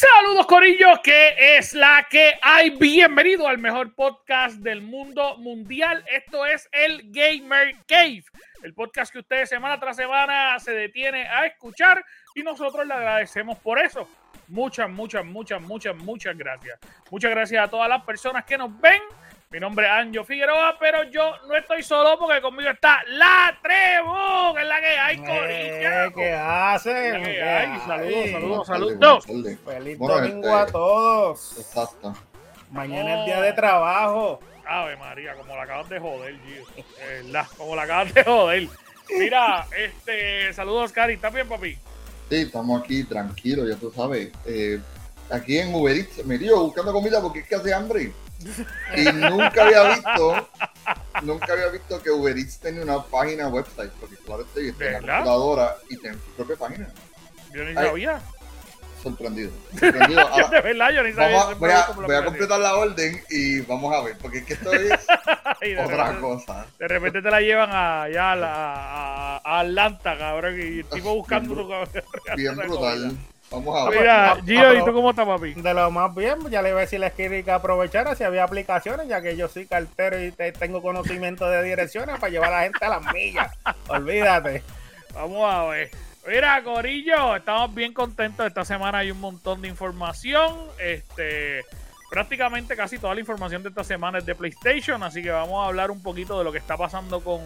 Saludos Corillo, que es la que hay. Bienvenido al mejor podcast del mundo mundial. Esto es el Gamer Cave, el podcast que ustedes semana tras semana se detiene a escuchar y nosotros le agradecemos por eso. Muchas, muchas, muchas, muchas, muchas gracias. Muchas gracias a todas las personas que nos ven mi nombre es Anjo Figueroa, pero yo no estoy solo porque conmigo está la Trevo, que es la que hay, Corilla. ¿Qué hacen? ¿Qué hay? Saludos, saludos, saludos. Feliz domingo a todos. Exacto. Mañana es día de trabajo. Ave María, como la acabas de joder, Gio. ¿Verdad? Como la acabas de joder. Mira, este, saludos, Cari. ¿Estás bien, papi? Sí, estamos aquí tranquilos, ya tú sabes. Eh, aquí en Uber Eats, me dio buscando comida porque es que hace hambre. Y nunca había visto, nunca había visto que Uber Eats tenía una página website, porque claro estoy en la computadora y tiene su propia página. Yo ni sabía. Sorprendido. sorprendido. de verdad, yo ni sabía. voy, a, voy a, completar la orden y vamos a ver, porque es que esto es otra cosa. De repente te la llevan a, a, Atlanta, cabrón, y el tipo buscando bien, Bien brutal. Vamos a ver. Mira, Gio, ¿y tú cómo estás, papi? De lo más bien, ya le iba a decir a que aprovechara si había aplicaciones, ya que yo soy cartero y tengo conocimiento de direcciones para llevar a la gente a las millas. Olvídate. Vamos a ver. Mira, Corillo, estamos bien contentos. Esta semana hay un montón de información. Este, prácticamente casi toda la información de esta semana es de PlayStation, así que vamos a hablar un poquito de lo que está pasando con,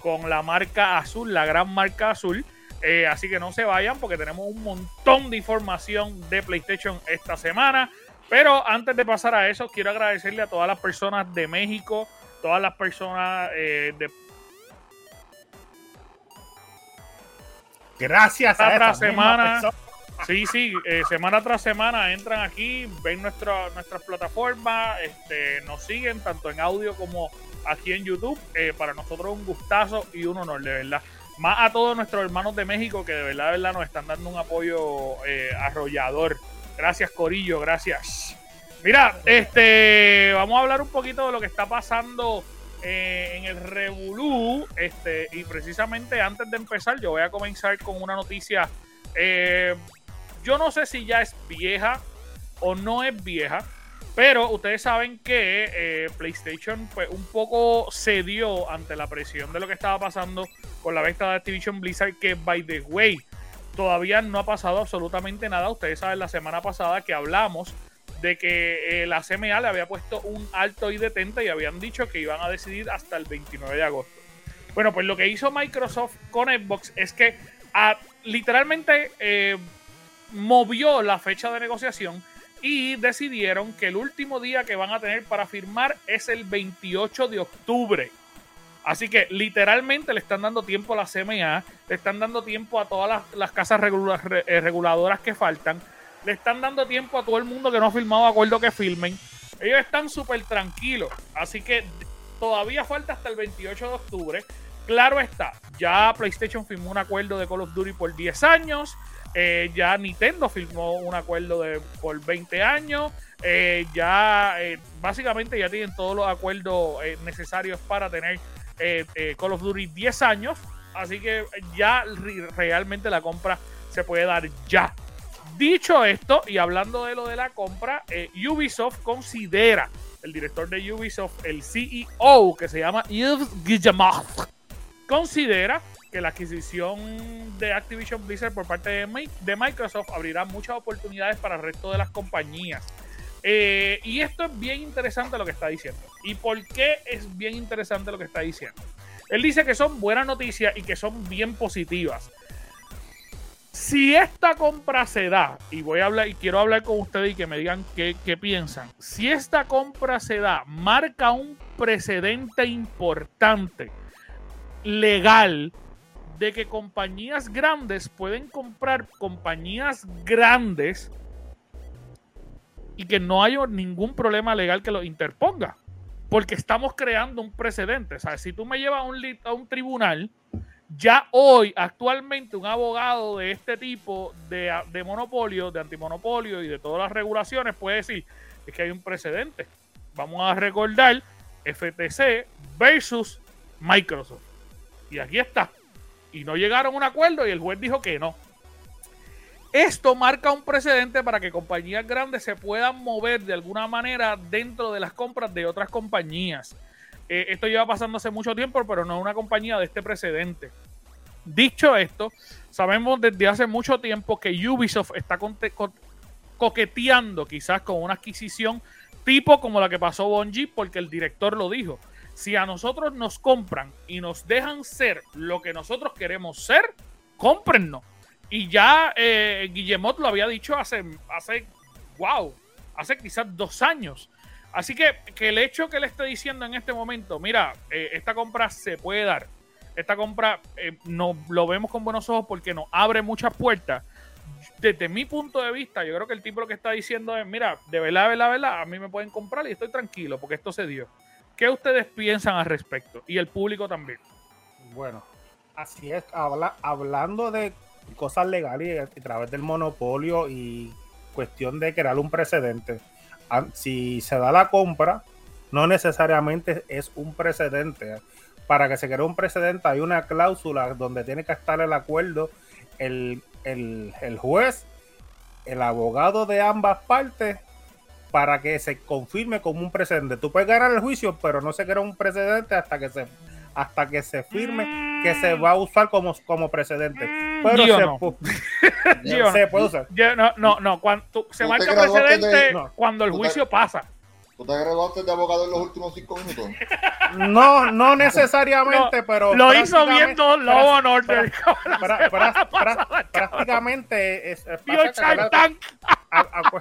con la marca azul, la gran marca azul. Eh, así que no se vayan porque tenemos un montón de información de PlayStation esta semana. Pero antes de pasar a eso, quiero agradecerle a todas las personas de México, todas las personas eh, de... Gracias a esta semana. Sí, sí, eh, semana tras semana entran aquí, ven nuestra, nuestras plataformas, este, nos siguen tanto en audio como aquí en YouTube. para nosotros un gustazo y un honor, de verdad más a todos nuestros hermanos de México que de verdad, de verdad nos están dando un apoyo eh, arrollador. Gracias, Corillo, gracias. Mira, este, vamos a hablar un poquito de lo que está pasando eh, en el Revolú. Este, y precisamente antes de empezar, yo voy a comenzar con una noticia. Eh, yo no sé si ya es vieja o no es vieja. Pero ustedes saben que eh, PlayStation pues, un poco cedió ante la presión de lo que estaba pasando con la venta de Activision Blizzard, que by the way, todavía no ha pasado absolutamente nada. Ustedes saben la semana pasada que hablamos de que eh, la CMA le había puesto un alto y detente y habían dicho que iban a decidir hasta el 29 de agosto. Bueno, pues lo que hizo Microsoft con Xbox es que ah, literalmente eh, movió la fecha de negociación y decidieron que el último día que van a tener para firmar es el 28 de octubre. Así que literalmente le están dando tiempo a la CMA, le están dando tiempo a todas las, casas eh, reguladoras que faltan, le están dando tiempo a todo el mundo que no ha firmado acuerdo que firmen. Ellos están súper tranquilos, así que todavía falta hasta el 28 de octubre. Claro está, ya PlayStation firmó un acuerdo de Call of Duty por 10 años. Eh, ya Nintendo firmó un acuerdo de, por 20 años. Eh, ya eh, básicamente ya tienen todos los acuerdos necesarios para tener Call of Duty 10 años. Así que ya realmente la compra se puede dar ya. Dicho esto, y hablando de lo de la compra, Ubisoft considera, el director de Ubisoft, el CEO, que se llama Yves Guillemot, considera que la adquisición de Activision Blizzard por parte de Microsoft abrirá muchas oportunidades para el resto de las compañías. Eh, y esto es bien interesante lo que está diciendo. ¿Y por qué es bien interesante lo que está diciendo? Él dice que son buenas noticias y que son bien positivas. Si esta compra se da, y voy a hablar y quiero hablar con ustedes y que me digan qué, qué piensan. Si esta compra se da, marca un precedente importante legal de que compañías grandes pueden comprar compañías grandes y que no haya ningún problema legal que lo interponga. Porque estamos creando un precedente. O sea, si tú me llevas a un, a un tribunal, ya hoy, actualmente, un abogado de este tipo de, de monopolio, de antimonopolio y de todas las regulaciones puede decir, es que hay un precedente. Vamos a recordar FTC versus Microsoft. Y aquí está. Y no llegaron a un acuerdo y el juez dijo que no. Esto marca un precedente para que compañías grandes se puedan mover de alguna manera dentro de las compras de otras compañías. Eh, esto lleva pasando hace mucho tiempo, pero no una compañía de este precedente. Dicho esto, sabemos desde hace mucho tiempo que Ubisoft está coqueteando quizás con una adquisición tipo como la que pasó Bungie, porque el director lo dijo. Si a nosotros nos compran y nos dejan ser lo que nosotros queremos ser, cómprennos. Y ya eh, Guillemot lo había dicho hace, hace, wow, hace quizás dos años. Así que, que el hecho que le esté diciendo en este momento, mira, eh, esta compra se puede dar, esta compra eh, no, lo vemos con buenos ojos porque nos abre muchas puertas. Desde mi punto de vista, yo creo que el tipo lo que está diciendo es, mira, de verdad, de verdad, de verdad, a mí me pueden comprar y estoy tranquilo porque esto se dio. ¿Qué ustedes piensan al respecto? Y el público también. Bueno, así es, habla, hablando de cosas legales a través del monopolio y cuestión de crear un precedente. Si se da la compra, no necesariamente es un precedente. Para que se cree un precedente hay una cláusula donde tiene que estar el acuerdo el, juez, el abogado de ambas partes para que se confirme como un precedente. Tú puedes ganar el juicio, pero no se crea un precedente hasta que se hasta que se firme que se va a usar como, como precedente. Mm, pero se, no. se, puede usar. no, no, no. Cuando, se marca precedente cuando el juicio pasa. ¿Tú te graduaste de abogado en los últimos cinco minutos? No, no necesariamente, pero. Lo hizo viendo Law and Order. Prácticamente es. Tank.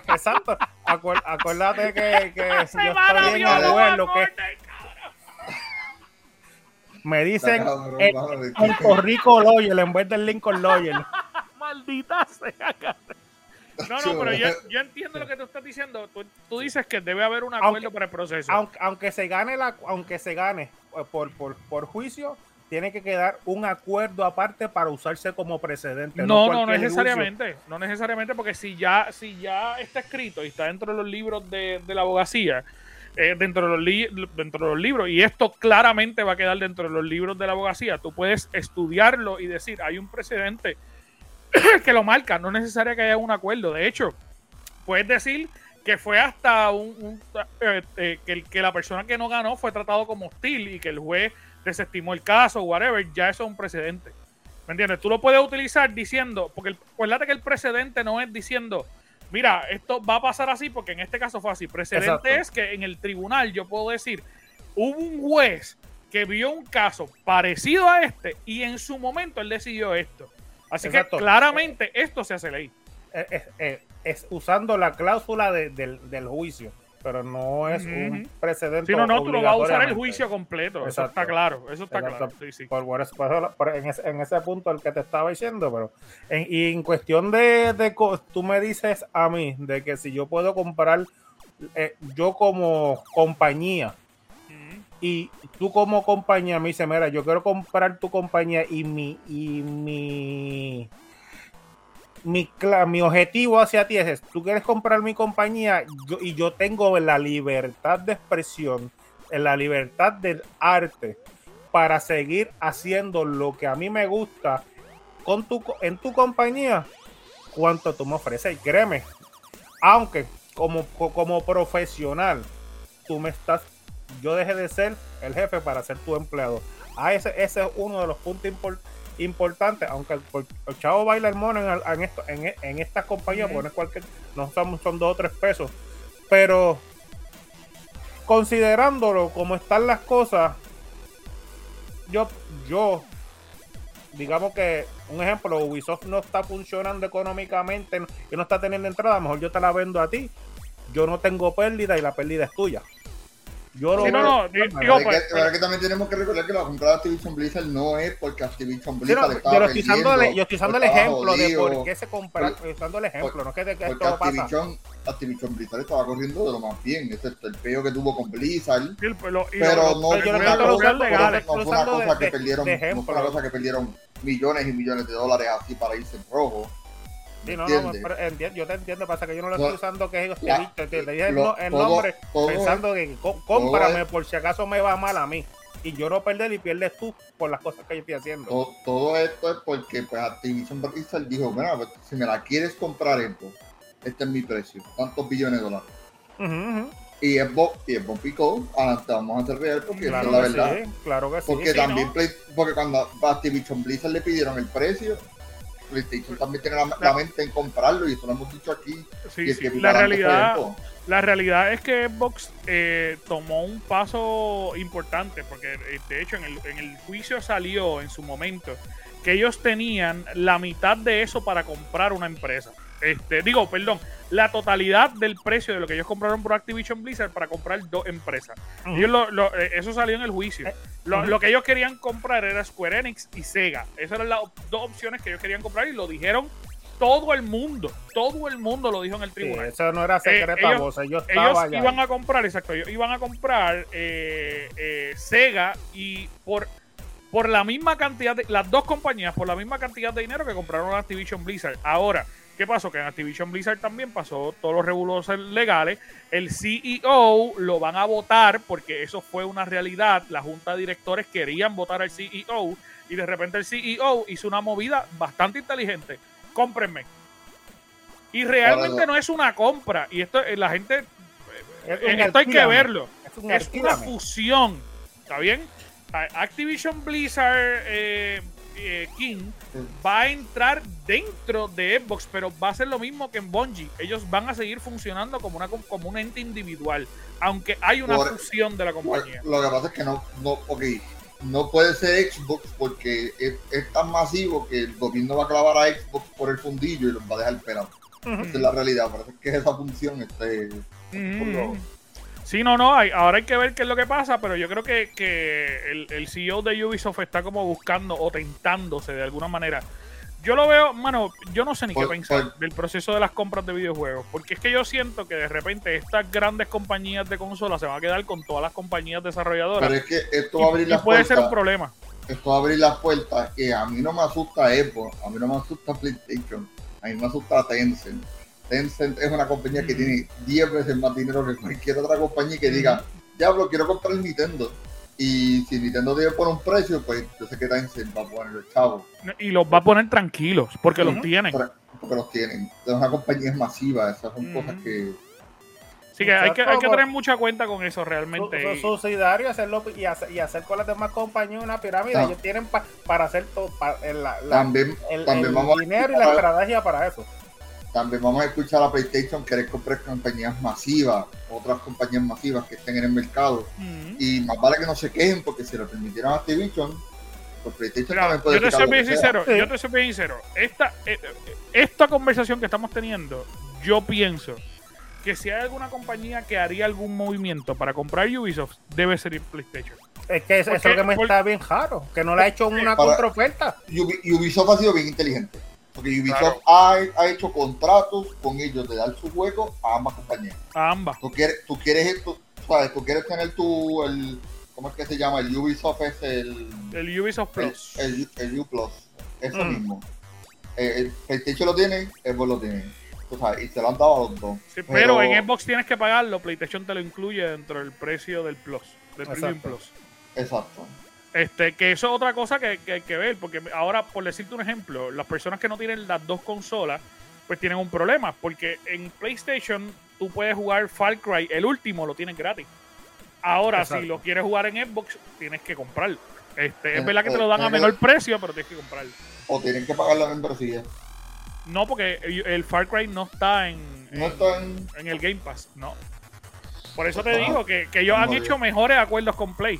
Exacto. Acuérdate que, que yo estoy en el vuelo que me dicen el, Puerto Rico Lawyer en vez del Lincoln Lawyer. Maldita sea, no, no, pero yo, yo, entiendo lo que tú estás diciendo. Tú, tú, dices que debe haber un acuerdo para el proceso. Aunque, aunque, se gane la, aunque se gane eh, por, por, por, juicio, tiene que quedar un acuerdo aparte para usarse como precedente. No, no, no necesariamente. No necesariamente, porque si ya, si ya está escrito y está dentro de los libros de, de la abogacía, eh, dentro, de los dentro de los libros, y esto claramente va a quedar dentro de los libros de la abogacía, tú puedes estudiarlo y decir, hay un precedente que lo marca, no es necesario que haya un acuerdo. De hecho, puedes decir que fue hasta un, eh, eh, que, que, la persona que no ganó fue tratado como hostil y que el juez desestimó el caso, whatever, ya eso es un precedente. ¿Me entiendes? Tú lo puedes utilizar diciendo, porque acuérdate que el precedente no es diciendo, mira, esto va a pasar así porque en este caso fue así. Precedente es que en el tribunal yo puedo decir, hubo un juez que vio un caso parecido a este y en su momento él decidió esto. Así que claramente esto se hace ley. Es, usando la cláusula del, juicio pero no es un precedente. Si no, no, tú lo vas a usar el juicio completo. Eso está claro. Eso está claro. Por, en, ese, en, ese, punto el que te estaba diciendo, pero en, y en cuestión de, de, tú me dices a mí de que si yo puedo comprar, eh, yo como compañía, y tú como compañía me dices, mira, yo quiero comprar tu compañía y mi, y mi mi, mi objetivo hacia ti es, tú quieres comprar mi compañía y yo tengo la libertad de expresión, la libertad del arte para seguir haciendo lo que a mí me gusta con tu, en tu compañía, cuánto tú me ofreces. Créeme, aunque como, como profesional, tú me estás, yo dejé de ser el jefe para ser tu empleado. Ah, ese, ese es uno de los puntos importantes importante, aunque el, chavo baila el mono en, esto, en, en estas compañías, no cualquier, no son, son dos o tres pesos, pero considerándolo como están las cosas, yo, yo, digamos que, un ejemplo, Ubisoft no está funcionando económicamente y no está teniendo entrada, mejor yo te la vendo a ti, yo no tengo pérdida y la pérdida es tuya. Yo lo Sí, no, no, di- Pero digo, es pues, que, pero es que también tenemos que recordar que la compra de Activision Blizzard no es porque Activision Sí, Blizzard no, estaba yo, estoy usando, perdiendo, yo estoy usando el ejemplo de jodido, por qué se compra. Estoy usando el ejemplo, no es que, de que Porque esto pasa. Activision, Activision Blizzard estaba corriendo de lo más bien, excepto el peo que tuvo con Blizzard. sí, el- Pero lo- no, fue de- de una cosa que perdieron millones y millones de dólares así para irse en rojo. ¿Me Sí, no, no, entiendes? pero entiendo, yo te entiendo, pasa que yo no lo No, estoy usando que ellos te la- dije el, todo- nombre todo pensando que có- cómprame por si acaso me va mal a mí. Y yo no perder y pierdes tú por las cosas que yo estoy haciendo. todo, todo esto es porque pues Activision Blizzard dijo, mira, pues, si me la quieres comprar, Xbox, este es mi precio, tantos billones de dólares. Ujú, ujú. Y Xbox, y Xbox picó, adelante, vamos a hacer real porque esa es la verdad. sí, claro que sí. Porque sí, también, porque cuando a Activision Blizzard le pidieron el precio, PlayStation también tiene la, la mente en comprarlo y eso lo hemos dicho aquí. Sí, y el sí. que La realidad, Xbox. la realidad es que Xbox eh, tomó un paso importante, porque eh, de hecho en el, en el juicio salió en su momento que ellos tenían la mitad de eso para comprar una empresa. Este, digo, perdón, la totalidad del precio de lo que ellos compraron por Activision Blizzard para comprar dos empresas. Ellos lo- lo- eh, eso salió en el juicio. Eh, Lo, que ellos querían comprar era Square Enix y Sega. Esas eran las dos opciones que ellos querían comprar y lo dijeron todo el mundo. Todo el mundo lo dijo en el Sí, tribunal. eso no era secreto Eh, ellos- Ellos iban a comprar, exacto, ellos iban a comprar eh, eh, Sega y por, por la misma cantidad de, las dos compañías, por la misma cantidad de dinero que compraron Activision Blizzard. Ahora, ¿qué pasó? Que en Activision Blizzard también pasó todos los revoluciones legales. El CEO lo van a votar porque eso fue una realidad. La junta de directores querían votar al CEO y de repente el CEO hizo una movida bastante inteligente. Cómprenme. Y realmente no es una compra. Y esto, eh, la gente Es eh, esto hay que verlo. Es un Es una fusión. ¿Está bien? Activision Blizzard eh, eh, King va a entrar dentro de Xbox, pero va a ser lo mismo que en Bungie. Ellos van a seguir funcionando como una como un ente individual, aunque hay una Por- fusión de la compañía. Lo que pasa es que no, no, ok, no puede ser Xbox porque es, es tan masivo que el gobierno va a clavar a Xbox por el fundillo y los va a dejar pelados. Ujú. Esa es la realidad, parece que esa función este. Sí, no, no, hay- ahora hay que ver qué es lo que pasa, pero yo creo que, que el, el CEO de Ubisoft está como buscando o tentándose de alguna manera. Yo lo veo, mano, yo no sé ni qué pensar por- del proceso de las compras de videojuegos, porque es que yo siento que de repente estas grandes compañías de consolas se van a quedar con todas las compañías desarrolladoras Pero es que esto va a y, abrir y las puede ser un puertas. problema. Esto va a abrir las puertas que a mí no me asusta Xbox, a mí no me asusta PlayStation, a mí me asusta Tencent. Tencent es una compañía que Mm. tiene 10 veces más dinero que cualquier otra compañía que Mm. diga, diablo, quiero comprar el Nintendo. Y si Nintendo debe poner un precio, pues yo sé que Tencent va a poner el chavo, Y los va a poner tranquilos, porque los tienen. porque porque los tienen. Es una compañía masiva, esas son cosas que... Así que hay que, hay que tener mucha cuenta con eso Su- realmente. su- y- subsidiario hacerlo y hacer, y hacer con las demás compañías una pirámide. Ah. Ellos tienen pa- para hacer todo pa- el, la- También, el- también el dinero y la estrategia para eso. También vamos a escuchar a PlayStation querer comprar compañías masivas, otras compañías masivas que estén en el mercado. Mm. Y más vale que no se quejen porque si lo permitieran a Activision, pues PlayStation Mira, también puede yo te soy bien sincero, Sí. yo te soy bien sincero. Esta, eh, eh, esta conversación que estamos teniendo, yo pienso que si hay alguna compañía que haría algún movimiento para comprar Ubisoft, debe ser PlayStation. Es que eso, eso es Porque- lo que me por- está bien raro, que no le ha hecho una contraoferta. Ubi- Ubisoft ha sido bien inteligente. Porque Ubisoft ha, ha hecho contratos con ellos de dar su juego a ambas compañías. A ambas. Tú quieres, tú quieres esto, ¿sabes? Tú quieres tener tu, el, ¿cómo es que se llama? El Ubisoft es el, El Ubisoft Plus. el, el U Plus. Eso Mm. mismo. Eh, el PlayStation lo tiene, Xbox lo tiene. Tú sabes, y se lo han dado a los dos. Sí, pero, en Xbox tienes que pagarlo, PlayStation te lo incluye dentro del precio del Plus, del Premium Exacto. Plus. Exacto. Este, que eso es otra cosa que, que hay que ver, porque ahora, por decirte un ejemplo, las personas que no tienen las dos consolas, pues tienen un problema, porque en PlayStation tú puedes jugar Far Cry, el último lo tienes gratis. Ahora, Exacto. si lo quieres jugar en Xbox, tienes que comprarlo. Este, es Tienes verdad que te que- lo dan a tienes menor que- precio, pero tienes que comprarlo. O tienen que pagar la membresía. No, porque el Far Cry no está en, No en- está en. en el Game Pass, no. Por eso Pues te digo que, que ellos han hecho mejores acuerdos con Play.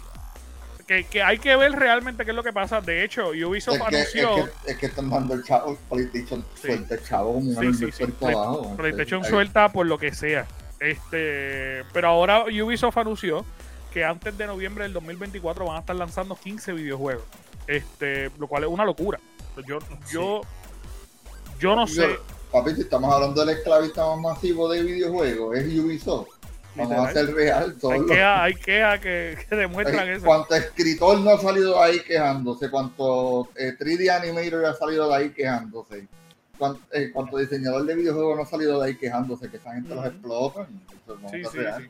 Que, que hay que ver realmente qué es lo que pasa. De hecho, Ubisoft Es que, es, anunció. que, es que están dando el chavo, PlayStation Sí. suelta el chavo Sí, sí, sí. puerto abajo. PlayStation Ahí- suelta por lo que sea. Este, pero ahora Ubisoft anunció que antes de noviembre del 2024 van a estar lanzando 15 videojuegos. Este, lo cual es una locura. Yo, yo, yo no sé. Papi, si estamos hablando del esclavista más masivo de videojuegos, es Ubisoft. Vamos a ser real. hay, quejas, que, que, demuestran eso. Cuánto escritor no ha salido ahí quejándose, cuánto 3D eh, animator ha salido de ahí quejándose, cuánto, eh, diseñador de videojuegos no ha salido de ahí quejándose, que esa gente los explota. Sí, sí, sí.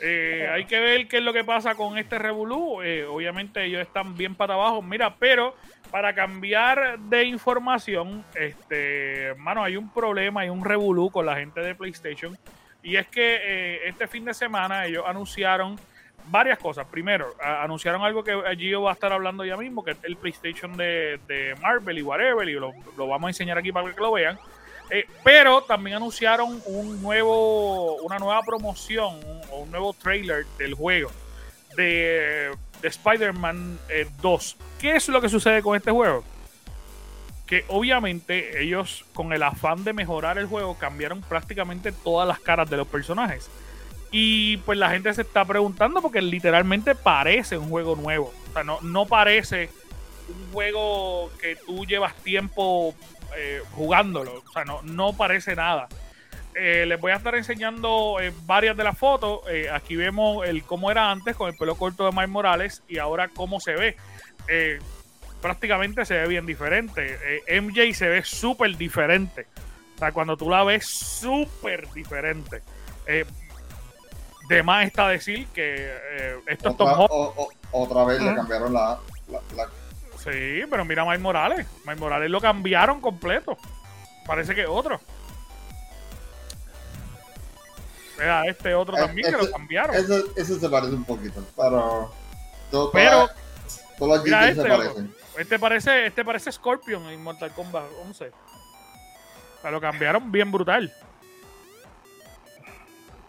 Eh, hay que ver qué es lo que pasa con este Revolú. obviamente ellos están bien para abajo. Mira, pero para cambiar de información, este, mano, hay un problema, hay un Revolú con la gente de PlayStation y es que eh, este fin de semana ellos anunciaron varias cosas. Primero, anunciaron algo que Gio va a estar hablando ya mismo, que es el PlayStation de, Marvel y whatever, y lo, vamos a enseñar aquí para que lo vean. Eh, pero también anunciaron un nuevo, una nueva promoción o un, nuevo trailer del juego de, de Spider-Man 2. Eh, ¿Qué es lo que sucede con este juego? Que obviamente ellos con el afán de mejorar el juego cambiaron prácticamente todas las caras de los personajes. Y pues la gente se está preguntando porque literalmente parece un juego nuevo. O sea, no, no parece un juego que tú llevas tiempo eh, jugándolo. O sea, no, no parece nada. Eh, les voy a estar enseñando eh, varias de las fotos. aquí vemos el cómo era antes con el pelo corto de Mike Morales y ahora cómo se ve prácticamente se ve bien diferente. Eh, MJ se ve súper diferente. O sea, cuando tú la ves súper diferente. Eh, de más está decir que eh, esto otra, es otra vez le cambiaron la, Sí, pero mira a Mike Morales. Mike Morales lo cambiaron completo. Parece que otro. Mira, este otro también que lo cambiaron. Eso, se parece un poquito, pero... pero... Todos los se este parecen. Este parece, este parece Scorpion en Mortal Kombat 11. O sea, lo cambiaron bien brutal.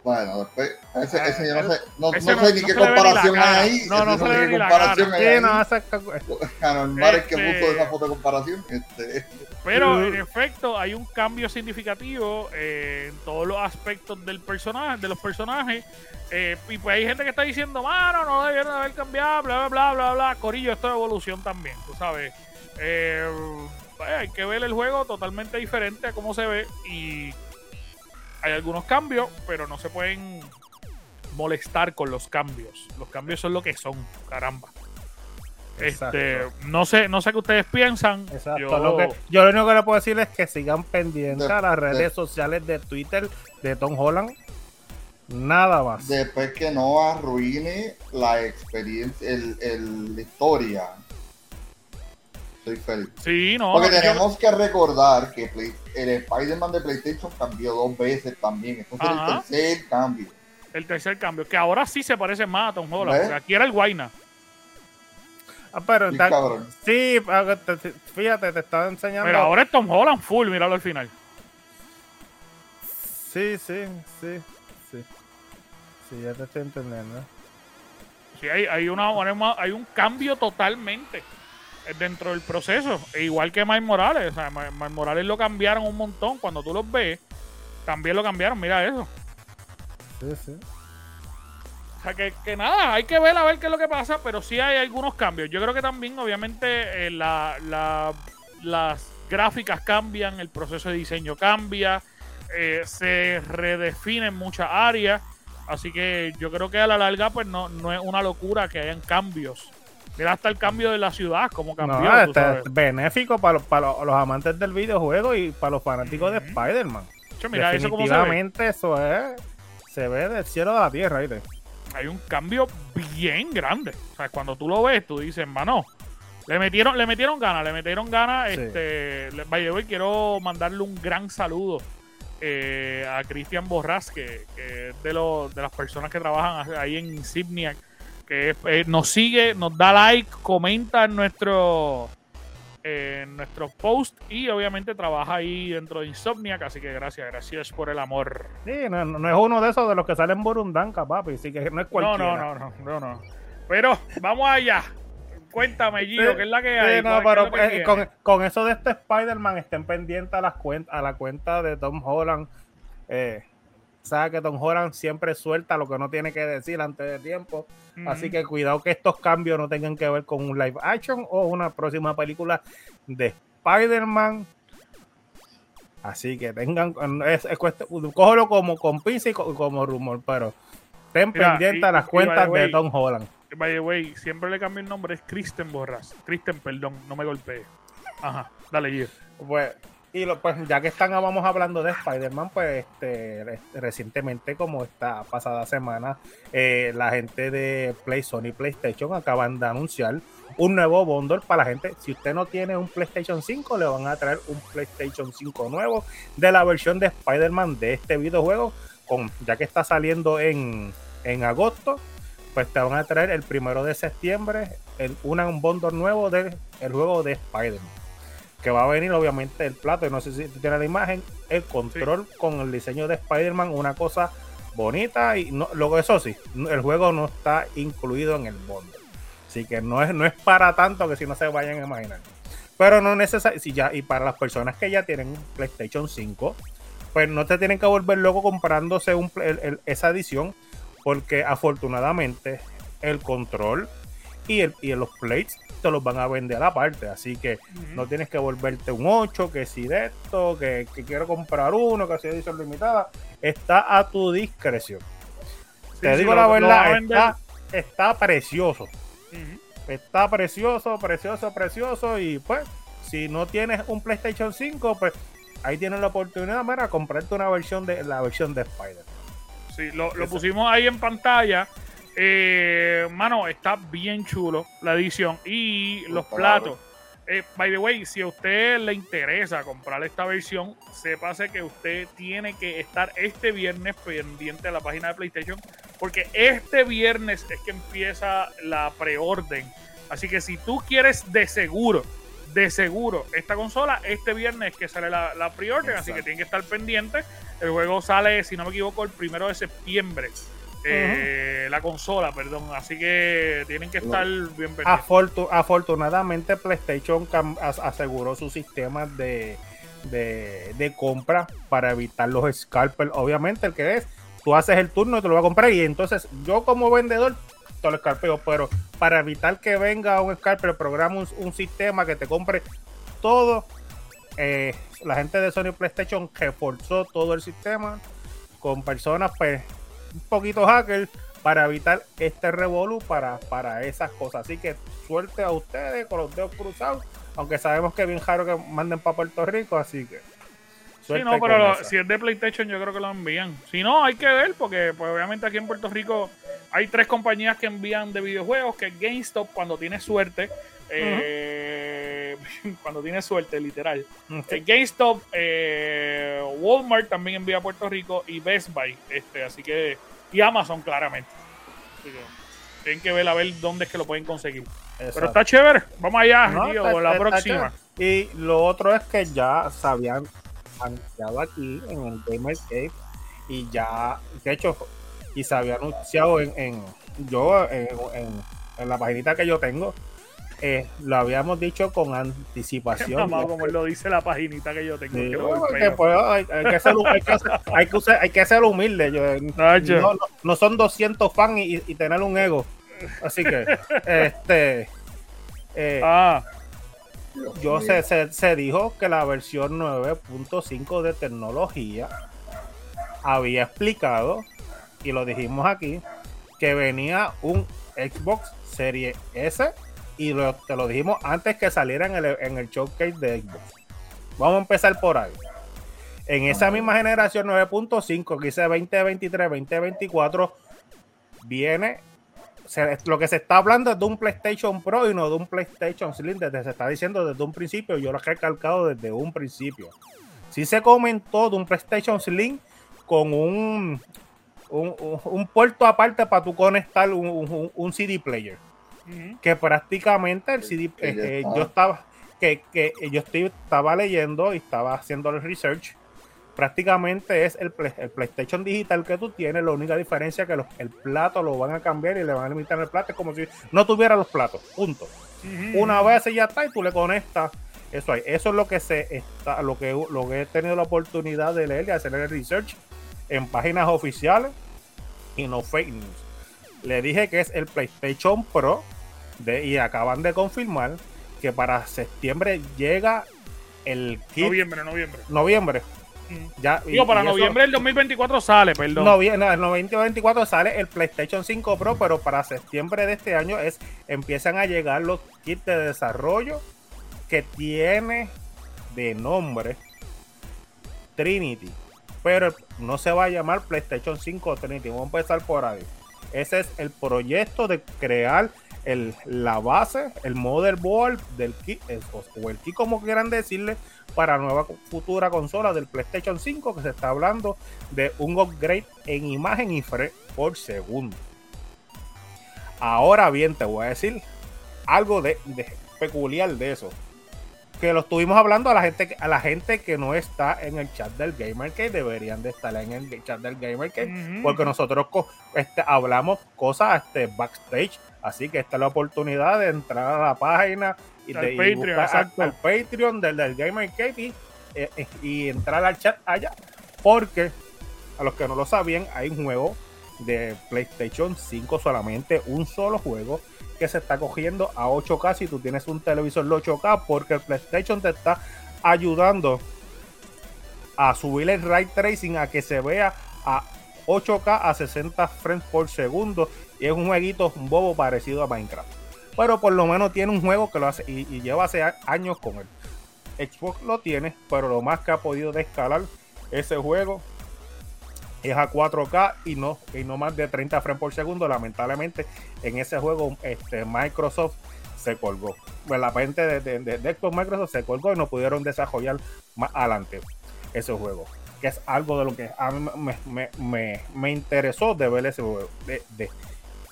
Bueno, después, ese, ese yo no sé, no, no sé ni qué comparación hay ahí. No, no sé ni qué comparación hay ahí. No, esa... Anormal es que este puso esa foto de comparación. Este. Pero en efecto hay un cambio significativo eh, en todos los aspectos del personaje, de los personajes. Eh, y pues hay gente que está diciendo, mano, no debieron haber cambiado, bla, bla, bla, bla, bla. Corillo, esto es evolución también, tú sabes. Eh, pues, hay que ver el juego totalmente diferente a cómo se ve y hay algunos cambios, pero no se pueden molestar con los cambios. Los cambios son lo que son, caramba. Este, no sé, no sé qué ustedes piensan. Yo... Lo, yo lo único que le puedo decir es que sigan pendientes a las redes sociales de Twitter de Tom Holland Nada más. Después que no arruine la experiencia, el, la historia. Soy feliz. Sí, no. Porque tenemos que recordar que el Spider-Man de PlayStation cambió dos veces también. Este es el tercer cambio. El tercer cambio. Que ahora sí se parece más a Tom Holland. Aquí era el Guayna. Ah, pero sí, ah, fíjate, te estaba enseñando. Pero ahora es Tom Holland full, míralo al final. Sí, sí, sí. Sí, ya te estoy entendiendo. Sí, hay, hay, una, hay un cambio totalmente dentro del proceso. E igual que Mike Morales. O sea, Mike Morales lo cambiaron un montón. Cuando tú los ves, también lo cambiaron. Mira eso. Sí, sí. O sea, que, que, nada, hay que ver a ver qué es lo que pasa, pero sí hay algunos cambios. Yo creo que también, obviamente, eh, la, la, las gráficas cambian, el proceso de diseño cambia, eh, se redefinen muchas áreas. Así que yo creo que a la larga, pues no, no es una locura que hayan cambios. Mira hasta el cambio de la ciudad, como cambió. No, este es benéfico para los, para los amantes del videojuego y para los fanáticos de Spider-Man. Definitivamente eso, se ve. es. Se ve del cielo a la tierra, ¿viste? Hay un cambio bien grande. O sea, cuando tú lo ves, tú dices, mano, le metieron, le metieron ganas, le metieron ganas. Este, vaya, hoy quiero mandarle un gran saludo eh, a Cristian Borras, que, es de, de las personas que trabajan ahí en Insignia, que eh, nos sigue, nos da like, comenta en nuestro en nuestro post y obviamente trabaja ahí dentro de Insomniac, así que gracias, gracias por el amor. Sí, no, es uno de esos de los que salen Burundanka, papi, así que no es cualquiera. No, no, no, no, no, Pero vamos allá. Cuéntame, Gio, ¿qué es la que hay? Eh, con, eso de este Spider-Man, estén pendientes a, las cuentas, a la cuenta de Tom Holland. Eh, sabe que Tom Holland siempre suelta lo que no tiene que decir antes de tiempo. Así que cuidado que estos cambios no tengan que ver con un live action o una próxima película de Spider-Man. Así que tengan, es, cógelo como con pinza y como rumor, pero estén pendientes a las cuentas de Tom Holland. By the way, siempre le cambio el nombre, es Kristen Borras. Kristen, perdón, no me golpeé. Ajá, dale, Gio. Pues y lo, pues ya que están hablando de Spider-Man, pues este, recientemente, como esta pasada semana, eh, la gente de Play Sony PlayStation acaban de anunciar un nuevo bundle para la gente. Si usted no tiene un PlayStation 5, le van a traer un PlayStation 5 nuevo de la versión de Spider-Man de este videojuego, con, ya que está saliendo en, en agosto, pues te van a traer el primero de septiembre un bundle nuevo del juego de Spider-Man que va a venir obviamente el plato, y no sé si tú tienes la imagen, el control con el diseño de Spider-Man, una cosa bonita y no, luego eso sí, el juego no está incluido en el mundo. Así que no es, no es para tanto que si no se vayan a imaginar. Pero no necesariamente, si ya, y para las personas que ya tienen PlayStation 5, pues no te tienen que volver luego comprándose un, esa edición, porque afortunadamente el control y, el, y los plates te los van a vender aparte. Así que no tienes que volverte un 8, que si de esto, que, quiero comprar uno, que si edición limitada. Está a tu discreción. te digo la verdad, está, precioso. Está precioso, precioso, precioso. Y pues, si no tienes un PlayStation 5, pues ahí tienes la oportunidad, para comprarte una versión de la versión de Spider. Sí, lo, lo pusimos ahí en pantalla. Eh, mano, está bien chulo la edición y los platos. Eh, by the way, si a usted le interesa comprar esta versión, sépase que usted tiene que estar este viernes pendiente a la página de PlayStation, porque este viernes es que empieza la preorden. Así que si tú quieres de seguro, de seguro, esta consola, este viernes es que sale la, la preorden, así que tiene que estar pendiente. El juego sale, si no me equivoco, el primero de septiembre. Eh, la consola, perdón. Así que tienen que estar bien pendientes. afortunadamente, PlayStation aseguró su sistema de, de, compra para evitar los scalpers. Obviamente, el que es, tú haces el turno y te lo vas a comprar. Y entonces, yo como vendedor, te lo escarpeo. Pero para evitar que venga un scalper, programa un, sistema que te compre todo. Eh, la gente de Sony PlayStation reforzó todo el sistema con personas pues un poquito hacker para evitar este revolú para, para esas cosas. Así que suerte a ustedes con los dedos cruzados, aunque sabemos que es bien raro que manden para Puerto Rico, así que. Sí, no, pero si es de PlayStation yo creo que lo envían. Si no, hay que ver, porque pues obviamente aquí en Puerto Rico hay tres compañías que envían de videojuegos, que es GameStop cuando tiene suerte. Eh, cuando tiene suerte, literal. Eh, GameStop, eh, Walmart también envía a Puerto Rico y Best Buy. Este, así que, y Amazon claramente. tienen que ver a ver dónde es que lo pueden conseguir. Pero está chévere. Vamos allá, tío, la próxima. Y lo otro es que ya se habían anunciado aquí en el Gamerscape y ya, de hecho, y se había anunciado en, yo en, en la paginita que yo tengo eh, lo habíamos dicho con anticipación. como él lo dice la paginita que yo tengo. hay, que ser, hay, que ser, humilde. no, son 200 fans y, tener un ego. Así que, este. Eh, ah. Yo se, se, se dijo que la versión 9.5 de tecnología había explicado, y lo dijimos aquí, que venía un Xbox Serie S y te lo dijimos antes que saliera en el, en el showcase de Xbox. Vamos a empezar por ahí. En esa misma generación 9.5, que dice 2023, 2024, viene. lo que se está hablando es de un PlayStation Pro y no de un PlayStation Slim. Desde, se está diciendo desde un principio. Yo lo he recalcado desde un principio. Sí se comentó de un PlayStation Slim con un, un, puerto aparte para tú conectar un CD player que prácticamente el CD, eh, eh, yo estaba, que, que yo estoy, estaba leyendo y estaba haciendo el research, prácticamente es el, el, PlayStation digital que tú tienes, la única diferencia es que el plato lo van a cambiar y le van a limitar el plato, es como si no tuviera los platos, punto. Una vez ya está y tú le conectas eso ahí. Eso es lo que se está, lo que, lo que he tenido la oportunidad de leer y hacer el research en páginas oficiales y no fake news. Le dije que es el PlayStation Pro de, y acaban de confirmar que para septiembre llega el kit. Noviembre, noviembre. Noviembre. Ya, Digo, para noviembre del 2024 sale, perdón. Noviembre, el 2024 sale el PlayStation 5 Pro, pero para septiembre de este año es empiezan a llegar los kits de desarrollo que tiene de nombre Trinity. Pero no se va a llamar PlayStation 5 Trinity. Vamos a empezar por ahí. Ese es el proyecto de crear el, la base, el motherboard del kit, o el kit como quieran decirle, para nueva futura consola del PlayStation 5, que se está hablando de un upgrade en imagen y por segundo. Ahora bien, te voy a decir algo de peculiar de eso que lo estuvimos hablando a la gente a la gente que no está en el chat del Gamer que deberían de estar en el chat del Gamer porque nosotros este, hablamos cosas este, backstage así que esta es la oportunidad de entrar a la página y, de, Patreon, al, Patreon del, del Gamer y, eh, eh, y entrar al chat allá porque a los que no lo sabían hay un juego de PlayStation 5 solamente un solo juego que se está cogiendo a 8K si tú tienes un televisor de 8K porque el PlayStation te está ayudando a subir el ray tracing a que se vea a 8K a 60 frames por segundo y es un jueguito bobo parecido a Minecraft. Pero por lo menos tiene un juego que lo hace y, y lleva hace años con él. Xbox lo tiene, pero lo más que ha podido descalar ese juego es a 4K y no, y no más de 30 frames por segundo. Lamentablemente, en ese juego este, Microsoft se colgó. Pues la gente de, de, de, Xbox Microsoft se colgó y no pudieron desarrollar más adelante ese juego. Que es algo de lo que a mí me, me, me, me interesó de ver ese juego. De, de,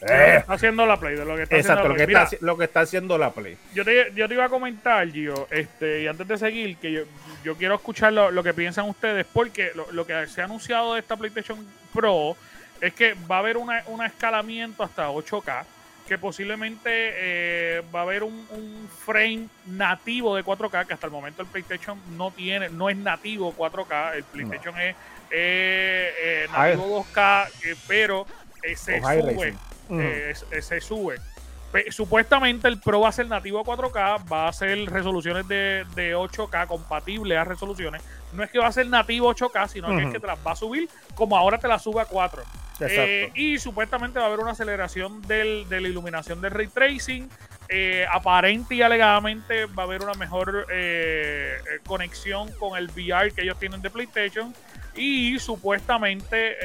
eh. Está haciendo la play de lo que está Exacto, haciendo lo, que está, lo que está haciendo la play. Yo te, yo te iba a comentar, Gio, este, y antes de seguir, que yo, yo quiero escuchar lo, lo que piensan ustedes, porque lo, lo, que se ha anunciado de esta PlayStation Pro es que va a haber una, un escalamiento hasta 8K, que posiblemente eh, va a haber un, un, frame nativo de 4K, que hasta el momento el PlayStation no tiene, no es nativo 4K, el PlayStation no. es eh, eh, nativo 2K, pero se sube eh, se sube. Supuestamente el Pro va a ser nativo a 4K, va a ser resoluciones de, de 8K compatibles a resoluciones. No es que va a ser nativo 8K, sino que es que te las va a subir como ahora te la sube a 4. Eh, y supuestamente va a haber una aceleración del, de la iluminación del ray tracing. Eh, aparente y alegadamente va a haber una mejor eh, conexión con el VR que ellos tienen de PlayStation. Y supuestamente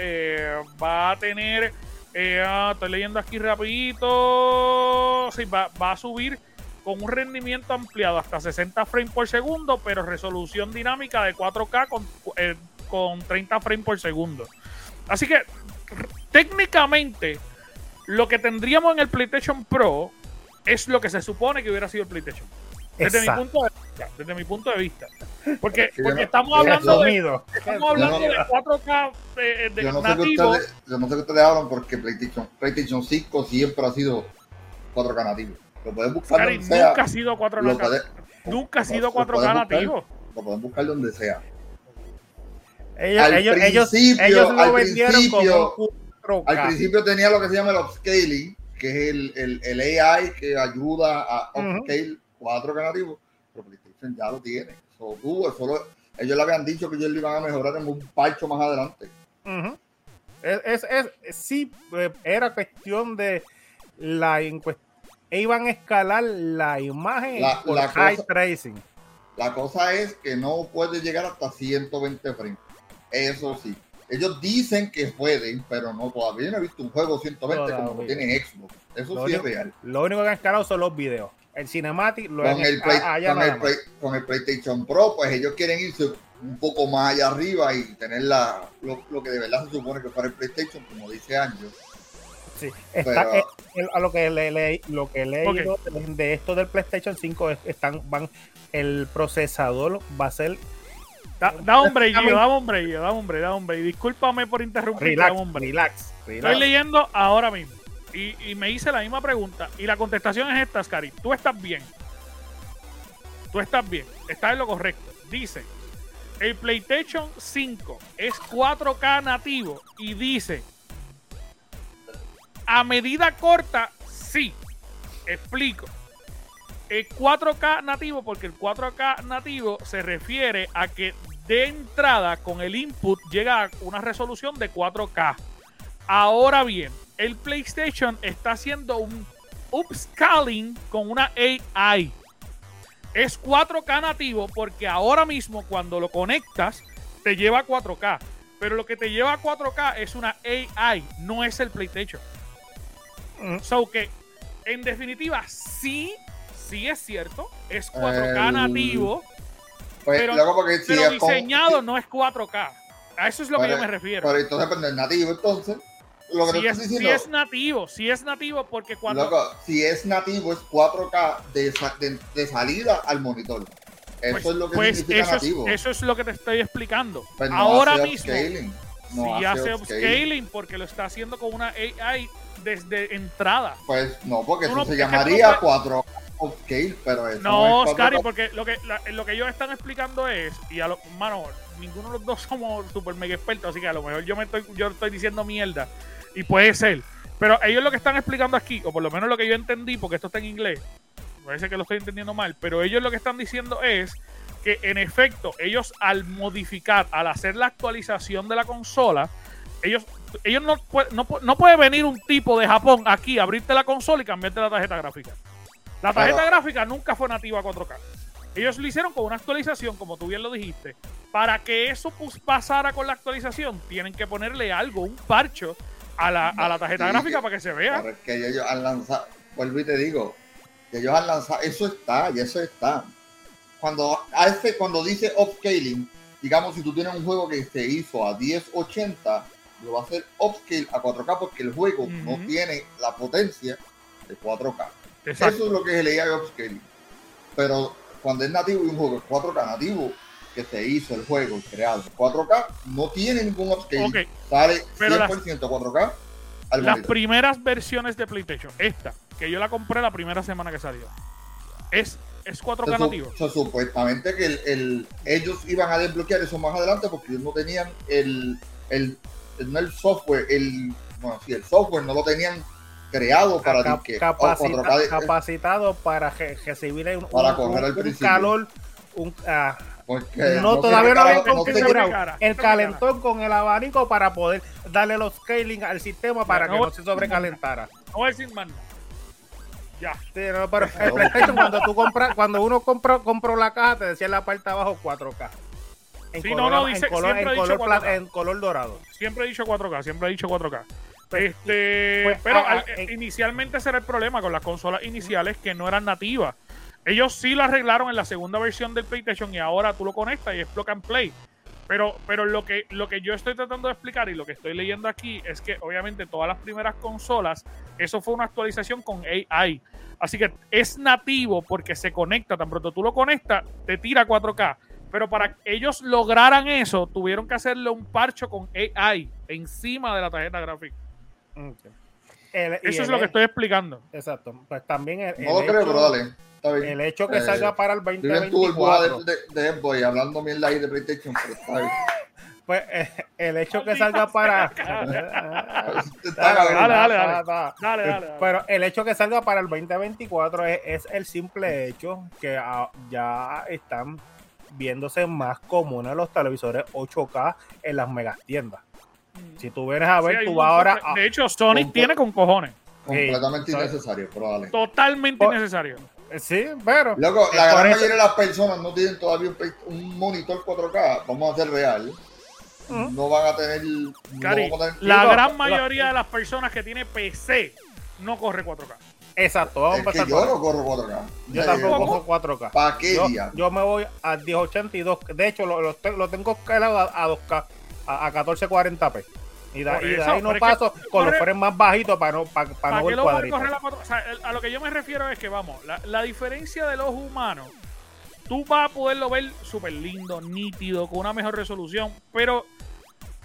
va a tener eh, ah, estoy leyendo aquí rapidito. Sí, va, va, a subir con un rendimiento ampliado hasta 60 frames por segundo, pero resolución dinámica de 4K con, eh, con 30 frames por segundo. Así que técnicamente lo que tendríamos en el PlayStation Pro es lo que se supone que hubiera sido el PlayStation. Desde mi, punto de vista, desde mi punto de vista. Porque, porque estamos hablando de, estamos hablando de 4K eh, de yo no nativo. Sé ustedes, yo no sé qué ustedes hablan porque PlayStation, PlayStation 5 siempre ha sido 4K nativo. Lo pueden buscar Cari, donde nunca sea. ha sido 4K puede, Nunca ha sido 4K nativo. Lo pueden buscar donde sea. Ellos, al ellos, principio, ellos lo al vendieron principio, como 4K. Al principio tenía lo que se llama el upscaling, que es el, el, el AI que ayuda a upscale uh -huh 4 nativo, ya lo tiene. So, solo, ellos le habían dicho que ellos lo iban a mejorar en un parcho más adelante. Uh -huh. es, es, es, sí, era cuestión de la iban a escalar la imagen la, por la high cosa, tracing. La cosa es que no puede llegar hasta 120 frames. Eso sí. Ellos dicen que pueden, pero no todavía no he visto un juego 120 todavía. como lo tiene Xbox. Eso lo sí único, es real. Lo único que han escalado son los videos. El Cinematic lo con, el, play, con, el play, con, el PlayStation Pro, pues ellos quieren irse un poco más allá arriba y tener la, lo, lo que de verdad se supone que para el PlayStation, como dice Anjo. Sí, está, Pero, a lo que le, le, lo que he leído okay. de esto del PlayStation 5 es, están, van, el procesador va a ser Da, da hombre, yo, da hombre, yo, da hombre, da hombre. Discúlpame por interrumpir. Relax, hombre. relax, relax. Estoy leyendo ahora mismo. Y, me hice la misma pregunta. Y la contestación es esta, Scary. Tú estás bien. Tú estás bien. Estás en lo correcto. Dice, El PlayStation 5 es 4K nativo y dice, a medida corta, sí. Explico. El 4K nativo, porque el 4K nativo se refiere a que de entrada con el input llega a una resolución de 4K. Ahora bien, el PlayStation está haciendo un upscaling con una AI. Es 4K nativo porque ahora mismo cuando lo conectas te lleva a 4K. Pero lo que te lleva a 4K es una AI, no es el PlayStation. Mm. So que, en definitiva, sí, sí es cierto, es 4K El- nativo, Pues, pero, loco, si pero con- diseñado no es 4K. A eso es lo que Pero- yo me refiero. Pero entonces, pues, no es nativo, entonces. Lo que Si te es, nativo, sí es nativo porque cuando... Loco, si es nativo, es 4K de, de- de salida al monitor. Eso pues, es lo que pues significa eso, es, nativo. eso es lo que te estoy explicando. Pues no Ahora mismo. No si hace upscaling. upscaling porque lo está haciendo con una AI desde entrada. Pues no, porque eso se llamaría puedes- 4K upscale, pero eso No, no es 4K. Scary, porque lo que, la- lo que ellos están explicando es, y a lo, mano, ninguno de los dos somos super mega expertos, así que a lo mejor yo me estoy, yo estoy diciendo mierda, y puede ser. Pero ellos lo que están explicando aquí, o por lo menos lo que yo entendí, porque esto está en inglés, parece que lo estoy entendiendo mal, pero ellos lo que están diciendo es que en efecto, ellos al modificar, al hacer la actualización de la consola, ellos, ellos no, no, no puede venir un tipo de Japón aquí, abrirte la consola y cambiarte la tarjeta gráfica. La tarjeta gráfica nunca fue nativa a 4K. Ellos lo hicieron con una actualización, como tú bien lo dijiste. Para que eso pues, pasara con la actualización, tienen que ponerle algo, un parcho a la, a la tarjeta gráfica que- para que se vea. Pero es que ellos han lanzado, vuelvo y te digo, que ellos han lanzado, eso está, y eso está. Cuando, a este, cuando dice upscaling, digamos, si tú tienes un juego que se hizo a 1080, lo va a hacer upscale a 4K porque el juego no tiene la potencia de 4K. Exacto. Eso es lo que se le llama upscaling. Pero cuando es nativo y un juego es 4K nativo, que se hizo el juego creado en 4K, no tiene ningún upscaling. Ok, Sale Pero 100% 4K al las monitor. primeras versiones de PlayStation, esta, que yo la compré la primera semana que salió, es, es 4K Se su- nativo. se supuestamente que el, el- ellos iban a desbloquear eso más adelante porque ellos no tenían el, el, el- no el software, el, bueno, sí, el software no lo tenían creado para Cap- que capacita- 4K de- capacitado para re- recibir un, Para calor, un, ah, porque no, todavía no había configurado cara, el calentón con el abanico para poder darle los scaling al sistema para No, que no, no se sobrecalentara. No voy a decir más. Ya. Sí, no, pero el PlayStation, cuando tú compras, cuando uno compró, compró la caja, te decía en la parte de abajo 4K. En Sí, color, no, no, en dice- color, en color pla- 4K. en color dorado. Siempre he dicho 4K, siempre he dicho 4K. Este, pues, pero ah, al- ah, eh. inicialmente ese era el problema con las consolas iniciales que no eran nativas. Ellos sí lo arreglaron en la segunda versión del PlayStation y ahora tú lo conectas y es plug and play. Pero, pero lo, que, lo que yo estoy tratando de explicar y lo que estoy leyendo aquí es que obviamente todas las primeras consolas, eso fue una actualización con AI. Así que es nativo porque se conecta, tan pronto tú lo conectas, te tira 4K. Pero para que ellos lograran eso, tuvieron que hacerle un parcho con AI encima de la tarjeta gráfica. El- Eso es el- lo que estoy explicando. Exacto. Pues también el, No lo el creo, hecho, pero dale. Está bien. el hecho que Eh, salga para el Viven tu burbuja 2024. de, de, de Xbox hablando mierda ahí de PlayStation, pero está bien. Pues eh, el hecho que salga para. Dale, dale, dale. Dale. Pero el hecho que salga para el 2024 es, es el simple hecho que ah, ya están viéndose más comunes los televisores 8K en las megastiendas. Si tú vienes a Sí, ver, hay tú vas ahora de- hecho, Sonic Con- tiene con cojones. Completamente Sí, innecesario, pero dale. Totalmente Por- innecesario. Sí, pero. Loco, la por gran eso- mayoría de las personas no tienen todavía un, un monitor 4K. Vamos a ser real. Ujú. No van a tener. no Cari, vamos a tener- la gran mayoría de las personas que tiene PC no corre 4K. Exacto, vamos a es que yo no corro 4K. Yo Eh, tampoco cojo 4K. ¿Para qué Yo, día? yo me voy a 1082. De hecho, lo, lo tengo escalado a, a 2K, a, a 1440p. Y, da- y de ahí no paso con los frames más bajitos para no, para, para ¿Para no ver va a cuadritos. correr la 4 O sea, el- a lo que yo me refiero es que, vamos, la, la diferencia del ojo humano, tú vas a poderlo ver súper lindo, nítido, con una mejor resolución, pero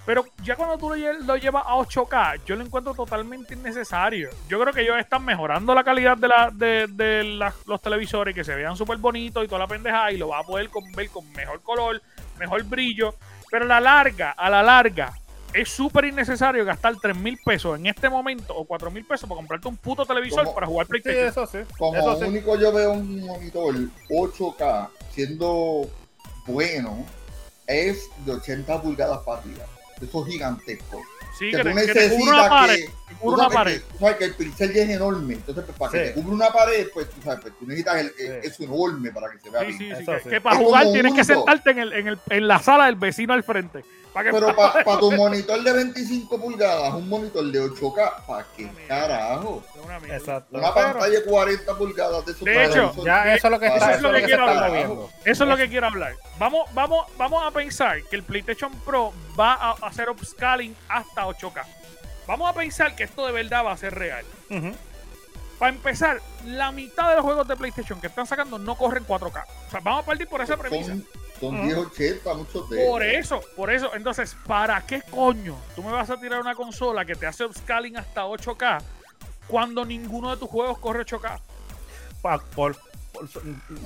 pero ya cuando tú lo, lle- lo llevas a 8K, yo lo encuentro totalmente innecesario. Yo creo que ellos están mejorando la calidad de, la, de, de los televisores, que se vean súper bonitos y toda la pendeja, y lo vas a poder con- ver con mejor color, mejor brillo, pero a la larga, a la larga, es súper innecesario gastar 3 mil pesos en este momento o 4 mil pesos para comprarte un puto televisor ¿Cómo? para jugar Sí, PlayStation. eso sí. Como Eso sí. único yo veo un monitor 8K siendo bueno es de 80 pulgadas para arriba. Eso es gigantesco. Sí, que que, te, que te cubre una necesitas pared. que, cubre una pared. que, tú sabes que el pincel ya es enorme. Entonces, pues, para que Sí. te cubra una pared, pues tú sabes, pues, tú necesitas el, el- Sí. eso enorme para que se vea Sí, bien. sí, sí, Eso que, sí. que para Es jugar tienes que sentarte en, el, en, el, en la sala del vecino al frente. Para que Pero para tu monitor de 25 pulgadas, un monitor de 8K, ¿para qué carajo? Es una mierda. Exacto. Una pantalla de 40 pulgadas de esos De hecho, eso- ya eso es lo que Eso está, es eso lo es que lo que quiero hablar. moviendo. Eso es lo que quiero hablar. Vamos, vamos, vamos a pensar que el PlayStation Pro va a hacer upscaling hasta 8K. Vamos a pensar que esto de verdad va a ser real. Para empezar, la mitad de los juegos de PlayStation que están sacando no corren 4K. O sea, vamos a partir por esa premisa. Son, son Ujú. 1080, muchos de Por eso, por eso. Entonces, ¿para qué coño tú me vas a tirar una consola que te hace upscaling hasta 8K cuando ninguno de tus juegos corre 8K? Pa- por- por-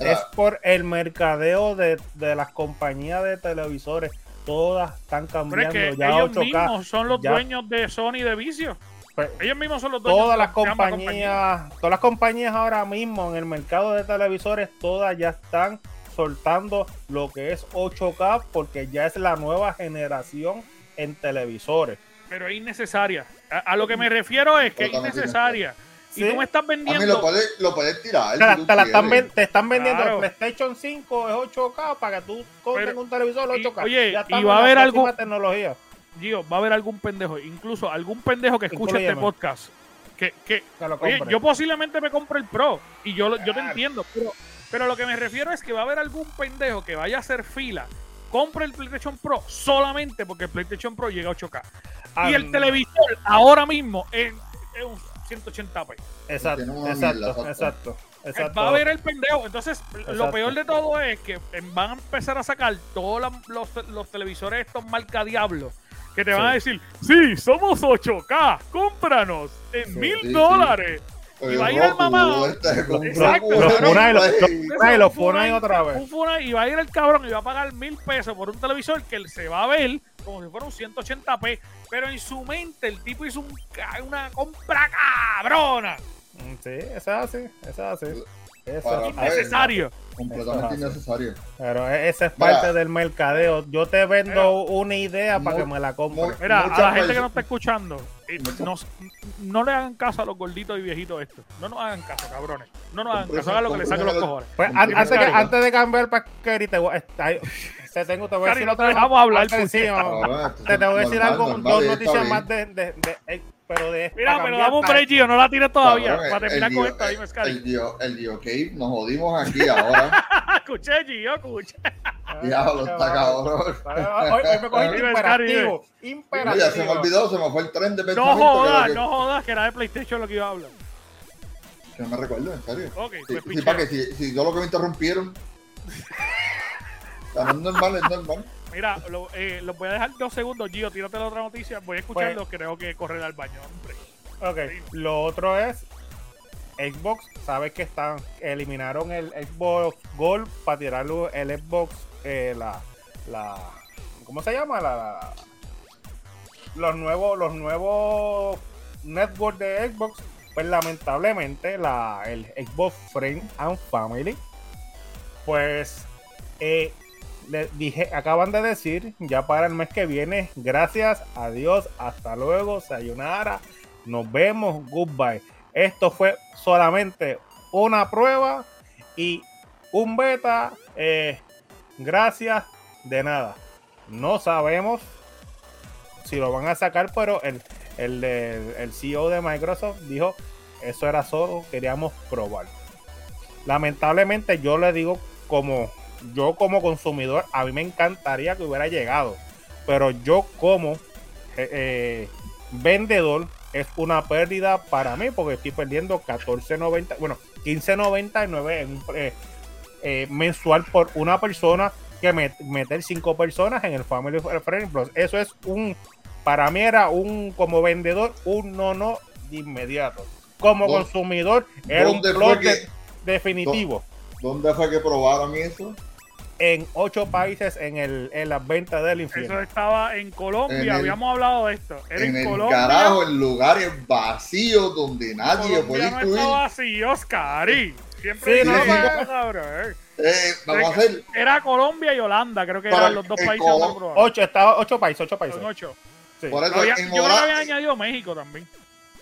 es por el mercadeo de, de las compañías de televisores. Todas están Pero es cambiando que ya ellos 8K. mismos son los ya. dueños de Sony de vicio. Pues, Ellos mismos son los dueños todas de las compañías, todas las compañías ahora mismo en el mercado de televisores, todas ya están soltando lo que es 8K porque ya es la nueva generación en televisores. Pero es innecesaria. A, a lo que me refiero es que es Totalmente ¿Sí? Y tú me estás vendiendo. A mí lo puedes, tirar. Te, están vendiendo el PlayStation 5 es 8K para que tú compres un televisor 8K. Y, oye, ya y va a haber algo. Tecnología. Gio, va a haber algún pendejo, incluso algún pendejo que escuche este podcast. Que, que oye, yo posiblemente me compre el Pro y yo, yo te entiendo, pero, pero lo que me refiero es que va a haber algún pendejo que vaya a hacer fila compra el PlayStation Pro solamente porque el PlayStation Pro llega a 8K. Y el televisor ahora mismo en, en, 180 p. Exacto, exacto, exacto, eh, exacto. Va a haber el pendejo. Entonces, lo peor de todo es que van a empezar a sacar todos los, los, televisores estos marca diablo que te van a decir, sí, somos 8K, cómpranos en mil dólares. Y va a ir el mamá. Exacto, Los. Funai, los- Funai, otra vez. un Funai, y va a ir el cabrón y va a pagar mil pesos por un televisor que se va a ver como si fuera un 180p. Pero en su mente el tipo hizo un una compra cabrona. Sí, eso es así, eso es así. Eso es. Innecesario. Completamente Eso es innecesario. Pero e- esa es Mira. parte del mercadeo. Yo te vendo Mira. una idea para que me la compre. mu- Mira, a la gente que nos está escuchando, no, no le hagan caso a los gorditos y viejitos estos. No nos hagan caso, cabrones. No nos hagan caso, hagan lo que les saque los cojones. Pues antes, que- antes de cambiar para Kerry, te voy, ahí, te tengo, te voy a decir otra vez. hablar, no, Ahora, esto te, te voy a decir algo, dos noticias más de, de, de- eh, pero de Mira, pero dame un break, Gio, no la tires todavía. Cabrón, para terminar el con esto, dime, el- Dio, el Dio Cave, nos jodimos aquí ahora. escuché, Gio, escuché. Diablo, está cabrón. Hoy, hoy me cogiste Scary, imperativo. Mira, Imperativo. se me olvidó, se me fue el tren de No pensamiento. jodas, que- que- no jodas, que era de PlayStation lo que iba a hablar. Que no me recuerdo, en serio. Ok, Sí, pues sí, pichea. para que si, si yo lo que me interrumpieron. No es normal, es normal. Mira, lo, eh, los voy a dejar dos segundos, Gio, tírate la otra noticia. Voy a escucharlo, Pues- creo que correr al baño, hombre. Ok, lo otro es Xbox, sabes que están eliminaron el Xbox Gold para tirarlo el Xbox eh, la la ¿cómo se llama? La, la- los nuevos los nuevos network de Xbox, pues lamentablemente la el Xbox Friends and Family pues eh, le dije, acaban de decir ya para el mes que viene, gracias, adiós, hasta luego, sayonara, nos vemos, goodbye. Esto fue solamente una prueba y un beta. eh, gracias, de nada. No sabemos si lo van a sacar, pero el, el, el CEO de Microsoft dijo, eso era solo, queríamos probar. Lamentablemente yo le digo como yo como consumidor, a mí me encantaría que hubiera llegado, pero yo como eh, eh, vendedor es una pérdida para mí porque estoy perdiendo 14.90, bueno, 15.99 en un, eh, eh, mensual por una persona que met- meter cinco personas en el Family Friendly Plus. Eso es un, para mí era un, como vendedor, un no no de inmediato. Como ¿Dónde- consumidor, era un ¿Dónde plus fue que, de- definitivo. ¿Dónde fue que probaron eso? En ocho países en, el, en las ventas del Eso infierno. estaba en Colombia, En el- habíamos hablado de esto. Era en, En el carajo, en lugares vacíos donde nadie puede no incluir. está vacío, Oscari. Siempre Sí, no, eso, cabrón. Eh, vamos a hacer. Era Colombia y Holanda, creo que Para eran los dos países. Ocho, estaba, ocho países, ocho países. Son ocho. Sí. Por eso, Había- en yo Holanda- había añadido México también.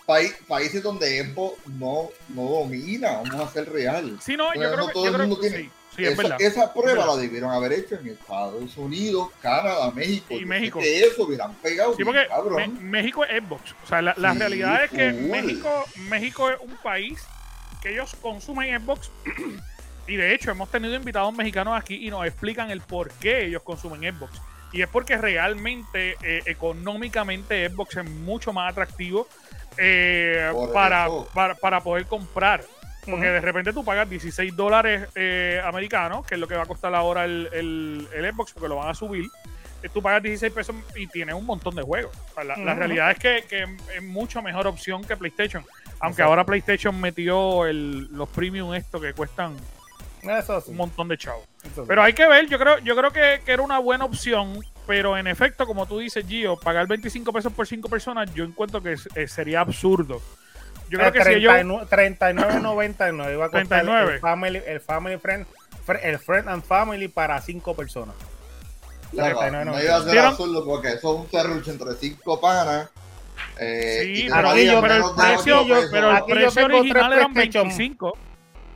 paí- países donde Xbox no, no domina, vamos a ser real. Sí, no, yo creo no que, todo yo el creo mundo que tiene- sí. Sí, es Esa- prueba la debieron haber hecho en Estados Unidos, Canadá, México. Y Yo México. que eso hubieran pegado. Sí, porque México es Xbox. O sea, la, la Sí, realidad es que. México, México es un país que ellos consumen Xbox. y de hecho, hemos tenido invitados mexicanos aquí y nos explican el por qué ellos consumen Xbox. Y es porque realmente, eh, económicamente, Xbox es mucho más atractivo eh, para, para, para poder comprar. Porque de repente tú pagas 16 dólares eh, americanos, que es lo que va a costar ahora el, el, el Xbox, porque lo van a subir. Eh, Tú pagas 16 pesos y tienes un montón de juegos. O sea, la, realidad es que, que es mucho mejor opción que PlayStation. Aunque Exacto. ahora PlayStation metió el, los premium esto que cuestan Eso sí. un montón de chavos. eso sí. Pero hay que ver, yo creo, yo creo que, que era una buena opción, pero en efecto, como tú dices, Gio, pagar 25 pesos por 5 personas, yo encuentro que eh, sería absurdo. Yo creo que si ellos... 39 39.99 iba a costar 39. el family, el family friend, fr- el friend and family para cinco personas. Claro, 39, no iba a ser absurdo porque eso es un serrucho entre cinco panas. Eh, Sí, y pero, yo- pero el precio, pesos. pero el Aquí yo precio tengo original tres eran PlayStation. 25.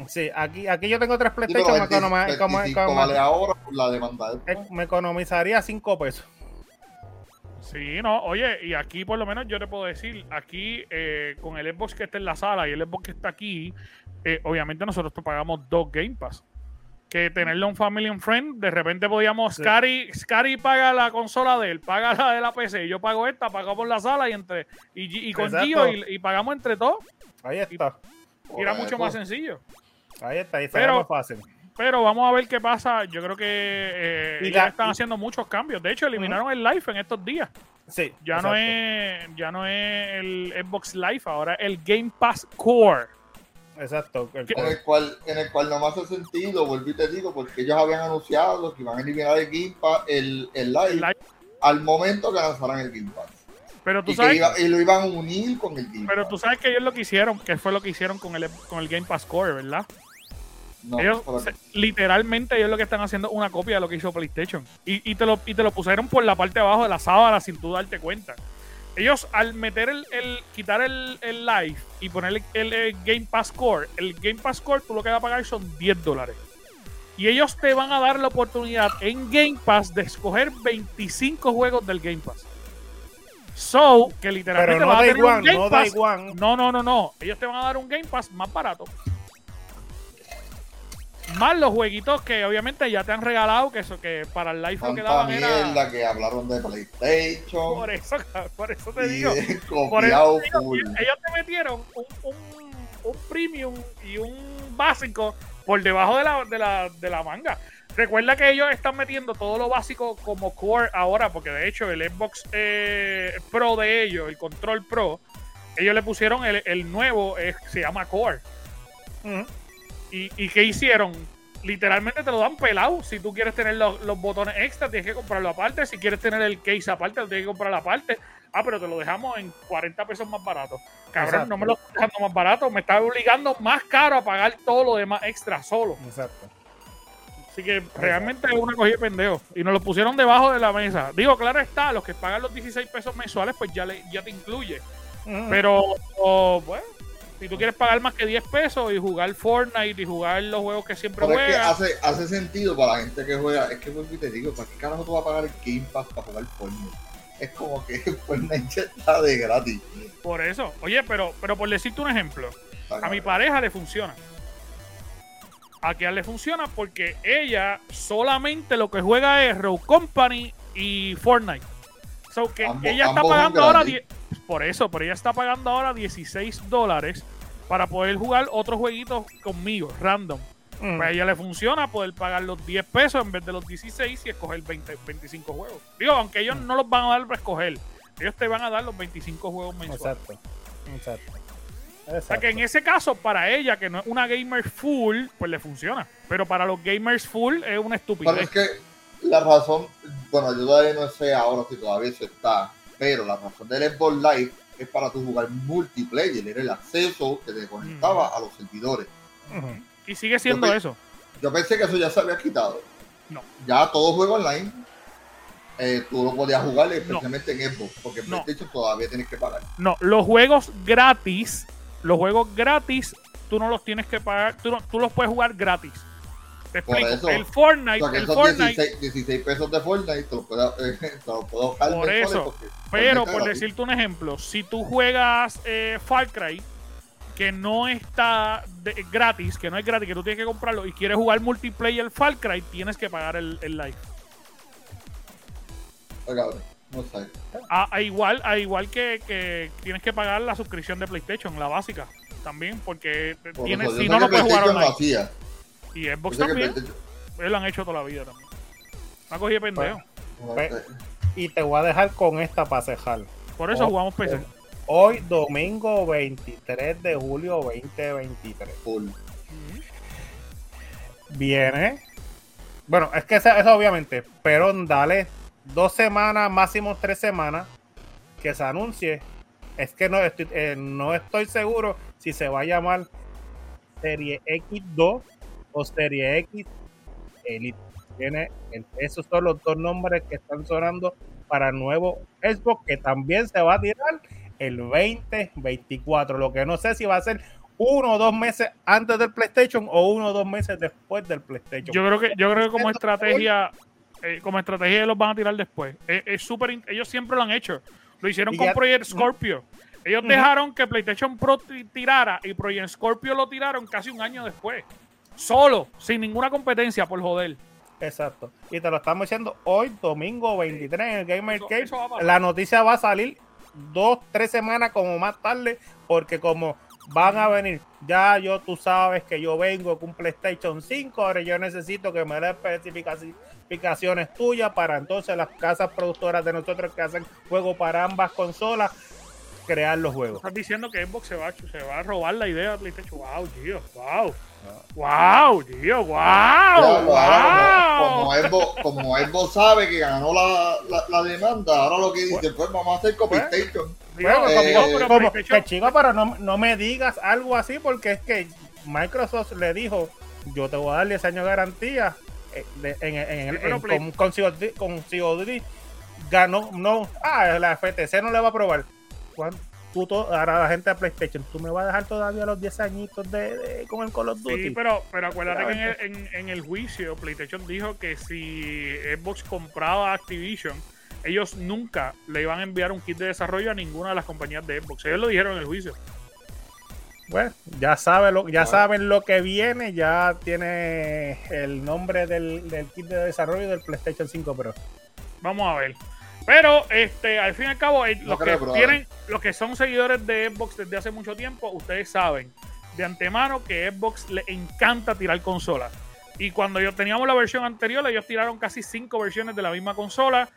Sí, aquí, aquí yo tengo tres Sí, PlayStation, me, 20 economa- como- 25 como- vale ahora por la demanda de eh, me economizaría cinco pesos. Sí, no, oye, y aquí por lo menos yo te puedo decir, aquí eh, con el Xbox que está en la sala y el Xbox que está aquí, eh, obviamente nosotros te pagamos dos Game Pass. Que tenerlo un Family and Friend, de repente podíamos, Sí. Scary, Scary paga la consola de él, paga la de la PC, yo pago esta, pagamos la sala y entre y, y con Exacto. Gio y, y pagamos entre todos, Ahí está, y era mucho más sencillo. ahí está, ahí Pero- más fácil. Pero vamos a ver qué pasa. Yo creo que eh, Y ellos la- están haciendo muchos cambios. De hecho, eliminaron el live en estos días. Sí, Ya no es ya no es el Xbox Live, ahora el Game Pass Core. Exacto. el- ¿Qué- en el cual en el cual no me hace sentido, volví y te digo, porque ellos habían anunciado que iban a eliminar el Game Pass, el, el live, El live. al momento que lanzaran el Game Pass. Pero tú Y, sabes, iba- y lo iban a unir con el Game pero Pass. tú sabes que ellos lo que hicieron, que fue lo que hicieron con el con el Game Pass Core, ¿verdad? No, ellos se- literalmente ellos lo que están haciendo es una copia de lo que hizo PlayStation. Y, y te lo, y te lo pusieron por la parte de abajo de la sábana sin tú darte cuenta. Ellos al meter el, el- quitar el, el live y poner el, el- el Game Pass Core, el Game Pass Core tú lo que vas a pagar son 10 dólares. Y ellos te van a dar la oportunidad en Game Pass de escoger 25 juegos del Game Pass. So, que literalmente Pero no vas a da tener un igual, Game no da Pass igual. no, no, no, no. Ellos te van a dar un Game Pass más barato. Más los jueguitos que obviamente ya te han regalado, que eso que para el live lo que Tanta daban era. mierda que hablaron de PlayStation. Por eso, por eso te y digo. de Por eso copiado te digo, full. ellos te metieron un, un, un premium y un básico por debajo de la, de, la, de la manga. Recuerda que ellos están metiendo todo lo básico como core ahora, porque de hecho el Xbox eh, Pro de ellos, el Control Pro, ellos le pusieron el, el nuevo, eh, se llama Core. ¿Y, ¿Y qué hicieron? Literalmente te lo dan pelado. Si tú quieres tener los, los botones extra, tienes que comprarlo aparte. Si quieres tener el case aparte, lo tienes que comprar aparte. Ah, pero te lo dejamos en 40 pesos más barato. Cabrón, Exacto. no me lo estás dejando más barato. Me está obligando más caro a pagar todo lo demás extra solo. Exacto. Así que realmente es una cogida de pendejo. Y nos lo pusieron debajo de la mesa. Digo, claro está, los que pagan los 16 pesos mensuales, pues ya, le, ya te incluye. Pero, o, bueno, si tú quieres pagar más que 10 pesos y jugar Fortnite y jugar los juegos que siempre Pero es que juegas. hace, hace sentido para la gente que juega. Es que vuelvo y te digo, ¿para qué carajo tú vas a pagar el Game Pass para jugar Fortnite? Es como que Fortnite ya está de gratis. Por eso. Oye, pero, pero por decirte un ejemplo, a mi pareja le funciona. A Kian le funciona porque ella solamente lo que juega es Rogue Company y Fortnite. So que ella está pagando ahora. die- Por eso, pero ella está pagando ahora 16 dólares para poder jugar otros jueguitos conmigo, random. Ujú. Pues a ella le funciona poder pagar los 10 pesos en vez de los 16 y escoger 20, 25 juegos. Digo, aunque ellos no los van a dar para escoger, ellos te van a dar los 25 juegos mensuales. Exacto. Exacto. O sea que en ese caso, para ella, que no es una gamer full, pues le funciona. Pero para los gamers full es una estupidez. Pero es que la razón, bueno, yo todavía no sé ahora si todavía eso está, pero la razón del Xbox Live es para tu jugar multiplayer, era el acceso que te conectaba a los servidores. Y sigue siendo eso. Yo pensé que eso ya se había quitado. No. Ya todo juego online, eh, tú lo podías jugar especialmente en Xbox, porque en PlayStation todavía tienes que pagar. No, los juegos gratis, los juegos gratis, tú no los tienes que pagar, tú, tú los puedes jugar gratis. Te explico. el Fortnite, el Fortnite 16, pesos de Fortnite te lo puedo, eh, te lo puedo Por eso. Pero, por decirte un ejemplo, si tú juegas eh, Far Cry, que no está gratis, que no es gratis, que tú tienes que comprarlo y quieres jugar multiplayer Far Cry, tienes que pagar el, el live. No sé. A, igual, a igual que, que, tienes que pagar la suscripción de PlayStation, la básica, también, porque tienes, si no, no puedes jugar online. Y Xbox también. Ellos lo han hecho toda la vida también. Me ha cogido pendejo. y te voy a dejar con esta para cejar. Por eso jugamos PC. Hoy, domingo 23 de julio 2023. Viene. Bueno, es que eso, obviamente, pero dale dos semanas, máximo tres semanas que se anuncie. Es que no estoy, eh, no estoy seguro si se va a llamar Serie X2 o Serie X Elite. Tiene esos son los dos nombres que están sonando para el nuevo Xbox que también se va a tirar el 2024. Lo que no sé si va a ser uno o dos meses antes del PlayStation o uno o dos meses después del PlayStation. Yo creo que, yo creo que como estrategia, eh, como estrategia los van a tirar después. Es súper, ellos siempre lo han hecho. Lo hicieron con Project Scorpio. Ellos dejaron que PlayStation Pro tirara y Project Scorpio lo tiraron casi un año después. Solo, sin ninguna competencia, por joder. Exacto. Y te lo estamos diciendo hoy, domingo 23, en el Gamer Cave. La noticia va a salir dos, tres semanas como más tarde, porque como van a venir, ya yo tú sabes que yo vengo con un PlayStation 5, ahora yo necesito que me dé especificaciones tuyas para entonces las casas productoras de nosotros que hacen juegos para ambas consolas crear los juegos. Estás diciendo que Xbox se va, se va a robar la idea de PlayStation. Wow, tío, wow. ¡Wow, tío! ¡Wow! wow. Como, Xbox, sabe que ganó la, la, demanda, ahora lo que dice, pues vamos a hacer con PlayStation. Bueno, eh, como, que chico, pero no, no me digas algo así porque es que Microsoft le dijo, yo te voy a dar 10 años de garantía eh, en, en, en, con, con, COD, ganó, no, ah, la FTC no le va a aprobar. ¿Cuánto? Ahora la gente de PlayStation, tú me vas a dejar todavía los 10 añitos de, con el Call of Duty. Sí, pero, pero acuérdate que en el, juicio PlayStation dijo que si Xbox compraba Activision, ellos nunca le iban a enviar un kit de desarrollo a ninguna de las compañías de Xbox. Ellos lo dijeron en el juicio. Bueno, ya, sabe lo, ya saben lo que viene, ya tiene el nombre del, del kit de desarrollo del PlayStation 5 Pro. Vamos a ver. Pero este, al fin y al cabo, los que tienen, los que son seguidores de Xbox desde hace mucho tiempo, ustedes saben de antemano que Xbox le encanta tirar consolas. Y cuando yo teníamos la versión anterior, ellos tiraron casi cinco versiones de la misma consola.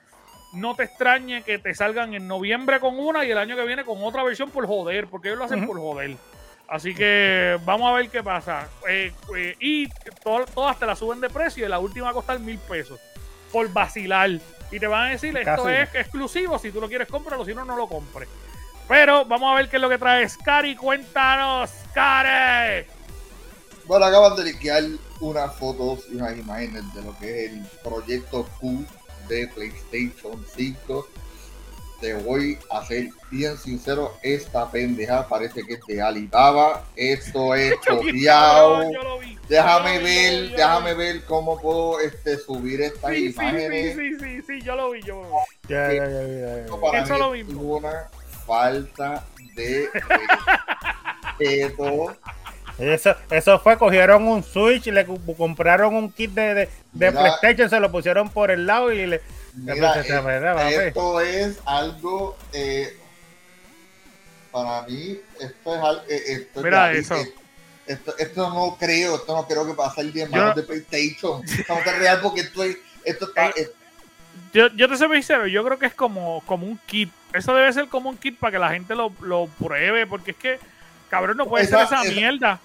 No te extrañe que te salgan en noviembre con una y el año que viene con otra versión por joder, porque ellos lo hacen por joder. Así que vamos a ver qué pasa. Eh, eh, y todas te la suben de precio y la última va a costar mil pesos por vacilar y te van a decir esto es exclusivo, si tú lo quieres cómpralo, si no, no lo compres. Pero vamos a ver qué es lo que trae Scary, cuéntanos, Scary. Bueno, acaban de liquear unas fotos y unas imágenes de lo que es el proyecto Q de PlayStation 5. Te voy a ser bien sincero, esta pendeja parece que es de Alibaba. Esto es copiado. Déjame ver, déjame ver cómo puedo este, subir estas imágenes. Sí, sí, sí, sí, yo lo vi, yo. Ya, ya, ya, ya, Para Eso lo mismo. una falta de respeto. Eso, eso fue, cogieron un Switch, le compraron un kit de, de, de PlayStation, se lo pusieron por el lado y le... Mira, eh, esto es algo, eh, para mí, esto es algo... Eh, esto Mira eso. Esto, esto no creo, esto no creo que va a salir de manos de PlayStation. Esto no real porque esto, esto está... Eh, yo, yo te soy sincero, yo creo que es como, como un kit. Eso debe ser como un kit para que la gente lo, lo pruebe, porque es que Cabrón, no puede Esa- ser esa esa- mierda.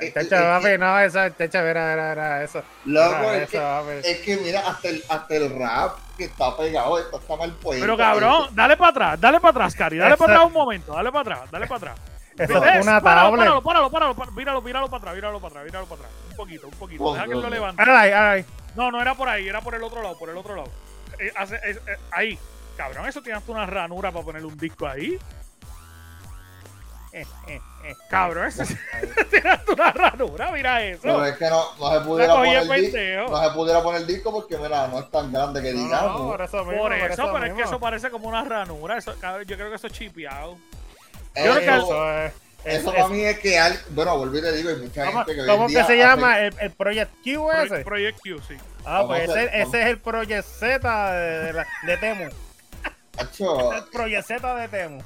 Eh, Techo, eh, papi, no, eso, techo, mira, mira, mira, eso. Loco, Mira, es eso, que, es que mira, hasta el, hasta el rap que está pegado, está, está mal puesto. Pero cabrón, dale para atrás, dale para atrás, Cari, dale para atrás un momento, dale para atrás, dale para atrás. Eso es una Páralo, tablet. Páralo, páralo, páralo, páralo, míralo, míralo para atrás, míralo para atrás, míralo para atrás. Un poquito, un poquito. Deja que él lo levante. Ahí, ahí. No, no era por ahí, era por el otro lado, por el otro lado. Eh, hace- eh, eh, ahí. Cabrón, eso tienes tú una ranura para ponerle un disco ahí. Cabrón, eso tienes tú una ranura, mira eso. Pero es que no, no se pudiera poner el. No se pudiera poner el disco porque mira, no es tan grande que No, no, digamos. por eso mismo, por eso, pero es que eso parece como una ranura. Eso, yo creo que eso es chipeado. Eh, yo creo que eso, Eso es. eso eso para es- mí es que al- bueno, volví y te digo, hay mucha ¿Cómo, gente que hoy cómo que se hace- llama? ¿El, el Project Q ese? Pro- Project Q, sí. ah, pues ese, ese es el Project Z de, de, la- de Temu. Macho, El Project Z de Temu.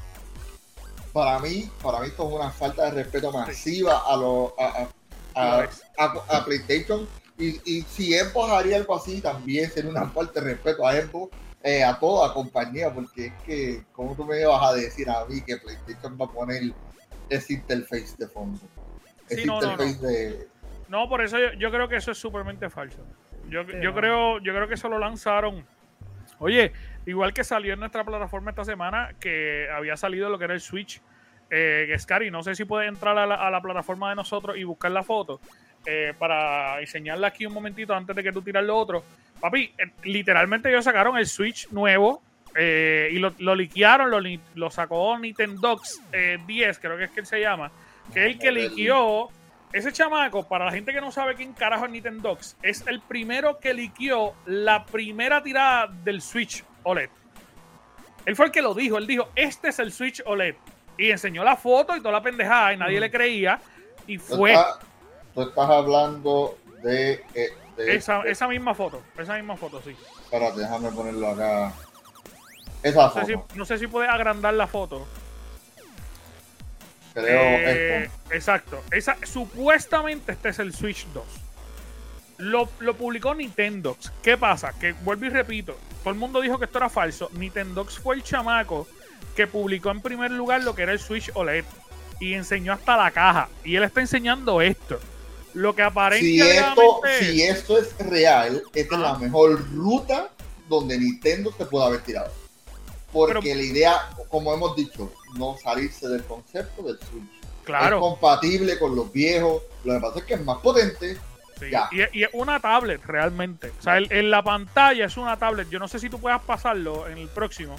Para mí, para mí esto es una falta de respeto masiva a los a, a, Lo a, es. a- a PlayStation y, y si Xbox haría algo así también sería una falta de respeto a Xbox eh, a toda compañía porque es que como tú me vas a decir a mí que PlayStation va a poner ese interface de fondo ese Sí, no, no, interface de No, por eso yo, yo creo que eso es supermente falso. Yo, yo creo, yo creo que eso lo lanzaron. Oye, igual que salió en nuestra plataforma esta semana, que había salido lo que era el Switch. Eh, Scary, no sé si puedes entrar a la, a la plataforma de nosotros y buscar la foto eh, para enseñarla aquí un momentito antes de que tú tiras lo otro. Papi, eh, literalmente ellos sacaron el Switch nuevo eh, y lo, lo liquearon, lo, lo sacó Nintendox eh, 10, creo que es que él se llama, que es el que liqueó. Ese chamaco, para la gente que no sabe quién carajo es Nintendox, es el primero que liqueó la primera tirada del Switch OLED. Él fue el que lo dijo, él dijo, este es el Switch OLED. Y enseñó la foto y toda la pendejada y nadie le creía. Y tú fue estás, tú estás hablando de, eh, de esa, esa misma foto, esa misma foto, sí. espérate déjame ponerlo acá esa No sé, foto si, no sé si puedes agrandar la foto. creo Eh, esto. exacto. Esa, supuestamente este es el Switch 2. Lo, lo publicó Nintendox. ¿Qué pasa? Que vuelvo y repito. Todo el mundo dijo que esto era falso. Nintendox fue el chamaco que publicó en primer lugar lo que era el Switch OLED. Y enseñó hasta la caja. Y él está enseñando esto. Lo que aparece si esto, si esto es real, esta es la mejor ruta donde Nintendo se puede haber tirado. Porque Pero- la idea, como hemos dicho, no salirse del concepto del Switch. Es Claro. compatible con los viejos. Lo que pasa es que es más potente. Sí, Ya. Y, es- y es una tablet realmente. O sea, el- en la pantalla es una tablet. Yo no sé si tú puedas pasarlo en el próximo.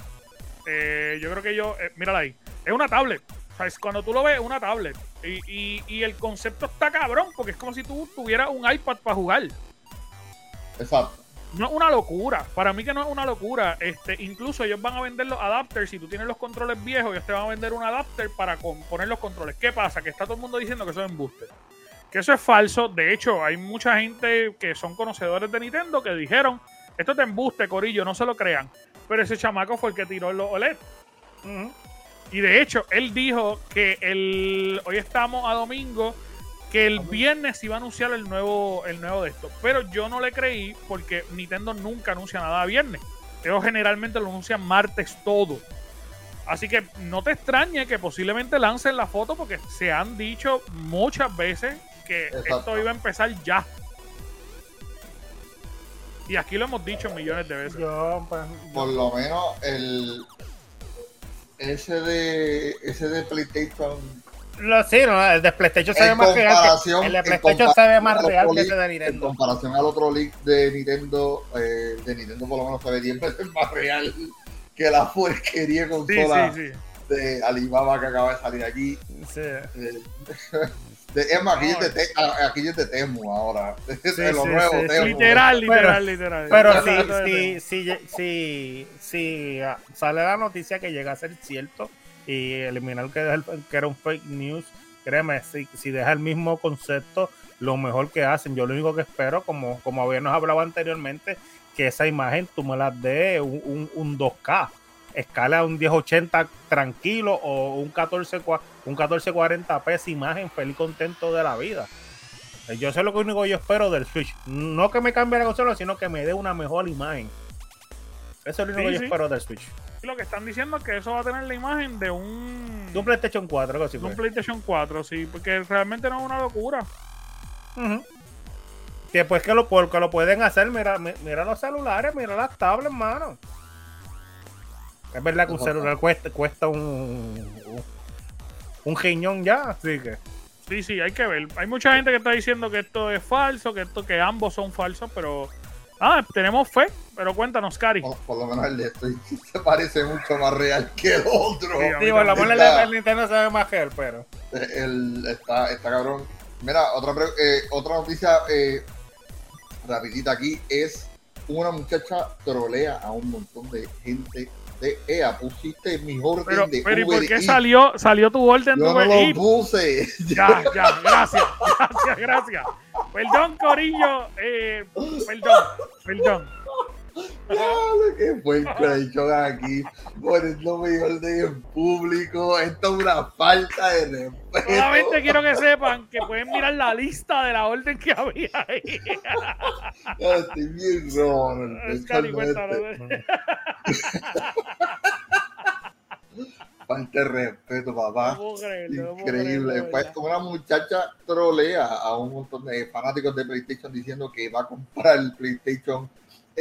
Eh, yo creo que yo. eh, mírala ahí. Es una tablet. O sea, es cuando tú lo ves, es una tablet. Y, y- y el concepto está cabrón, porque es como si tú tuvieras un iPad para jugar. Exacto. No es una locura. Para mí que no es una locura. Este, incluso ellos van a vender los adapters. Si tú tienes los controles viejos, ellos te van a vender un adapter para con- poner los controles. ¿Qué pasa? Que está todo el mundo diciendo que eso es embuste. Que eso es falso. De hecho, hay mucha gente que son conocedores de Nintendo que dijeron, esto te embuste, Corillo, no se lo crean. Pero ese chamaco fue el que tiró los OLED. Y de hecho, él dijo que el hoy estamos a domingo, que el viernes iba a anunciar el nuevo, el nuevo de esto. Pero yo no le creí porque Nintendo nunca anuncia nada viernes. Ellos generalmente lo anuncian martes todo. Así que no te extrañe que posiblemente lancen la foto porque se han dicho muchas veces que Exacto. esto iba a empezar ya. Y aquí lo hemos dicho millones de veces. Yo, pues, yo- Por lo menos el ese de ese de PlayStation Lo, sí, no, el de PlayStation se En ve más real. Que, el de en PlayStation se ve más real al que ese de en Nintendo. comparación al otro leak de Nintendo, eh, de Nintendo por lo menos se ve 10 veces más real que la porquería Sí, consola sí, sí. de Alibaba que acaba de salir aquí. Sí. Eh, es más, aquí, de, Te- aquí Temu ahora. de lo sí, nuevo, sí, Temu. Literal, Pero- literal, literal. Pero si, si, si, si, si ah, sale la noticia que llega a ser cierto y eliminar que, era el- que era un fake news, créeme, si, si deja el mismo concepto, lo mejor que hacen. Yo lo único que espero, como, como habíamos hablado anteriormente, que esa imagen tú me la des un, un, un 2K, escala un 1080 tranquilo o un 14 cua- un 1440p esa imagen feliz contento de la vida. Yo sé lo que único que yo espero del Switch. No que me cambie la consola, sino que me dé una mejor imagen. Eso es lo único Sí, que yo sí. espero del Switch. Lo que están diciendo es que eso va a tener la imagen de un, De un PlayStation 4, algo así. de un. PlayStation 4, sí, porque realmente no es una locura. Ujú. Que pues que lo, porque lo pueden hacer, mira, mi- mira los celulares, mira las tablets, mano. Es verdad que un celular cuesta, cuesta un, un, un riñón ya, así que. Sí, sí, hay que ver. Hay mucha gente que está diciendo que esto es falso, que esto que ambos son falsos, pero ah, tenemos fe. Pero cuéntanos, Cari. Por, por lo menos el de esto se parece mucho más real que el otro. Sí, Digo, la bola del Nintendo se ve más real, pero. El, está, está cabrón. Mira, otra, eh, otra noticia eh, rapidita aquí es una muchacha trolea a un montón de gente de EA. Pusiste mi orden Pero, de pero ¿y por qué salió, salió tu orden de no Uber lo puse. Ya, ya, gracias, gracias, gracias. Perdón, Corillo. Eh, perdón, perdón. Diablo, qué fue el PlayStation aquí poniendo mi orden en público. Esto es una falta de respeto. Solamente quiero que sepan que pueden mirar la lista de la orden que había ahí. Estoy bien rojo. cuéntanos. este. Falta de respeto, papá. No creerlo, no Increíble. Pues una muchacha trolea a un montón de fanáticos de PlayStation diciendo que va a comprar el PlayStation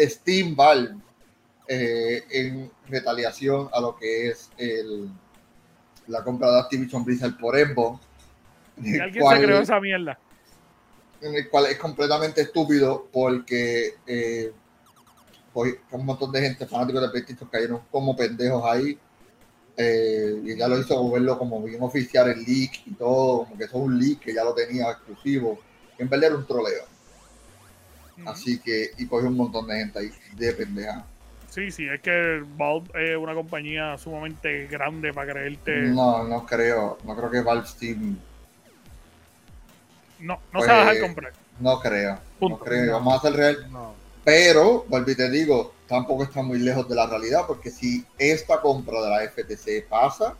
Steam Valve eh, en retaliación a lo que es el, la compra de Activision Blizzard por Xbox. alguien cual- se creó esa mierda. en el cual es completamente estúpido porque eh, pues, un montón de gente fanáticos de PlayStation cayeron como pendejos ahí eh, y ya lo hizo volverlo como bien oficial el leak y todo, como que eso es un leak que ya lo tenía exclusivo. En verdad era un troleo. Así que, y cogió un montón de gente ahí de pendeja. Sí, sí, es que Valve es una compañía sumamente grande para creerte. No, no creo, no creo que Valve Steam, No, no Pues, se va a dejar comprar. no creo, Punto. no creo, vamos a hacer real. No. Pero, vuelvo y te digo, tampoco está muy lejos de la realidad, porque si esta compra de la FTC pasa,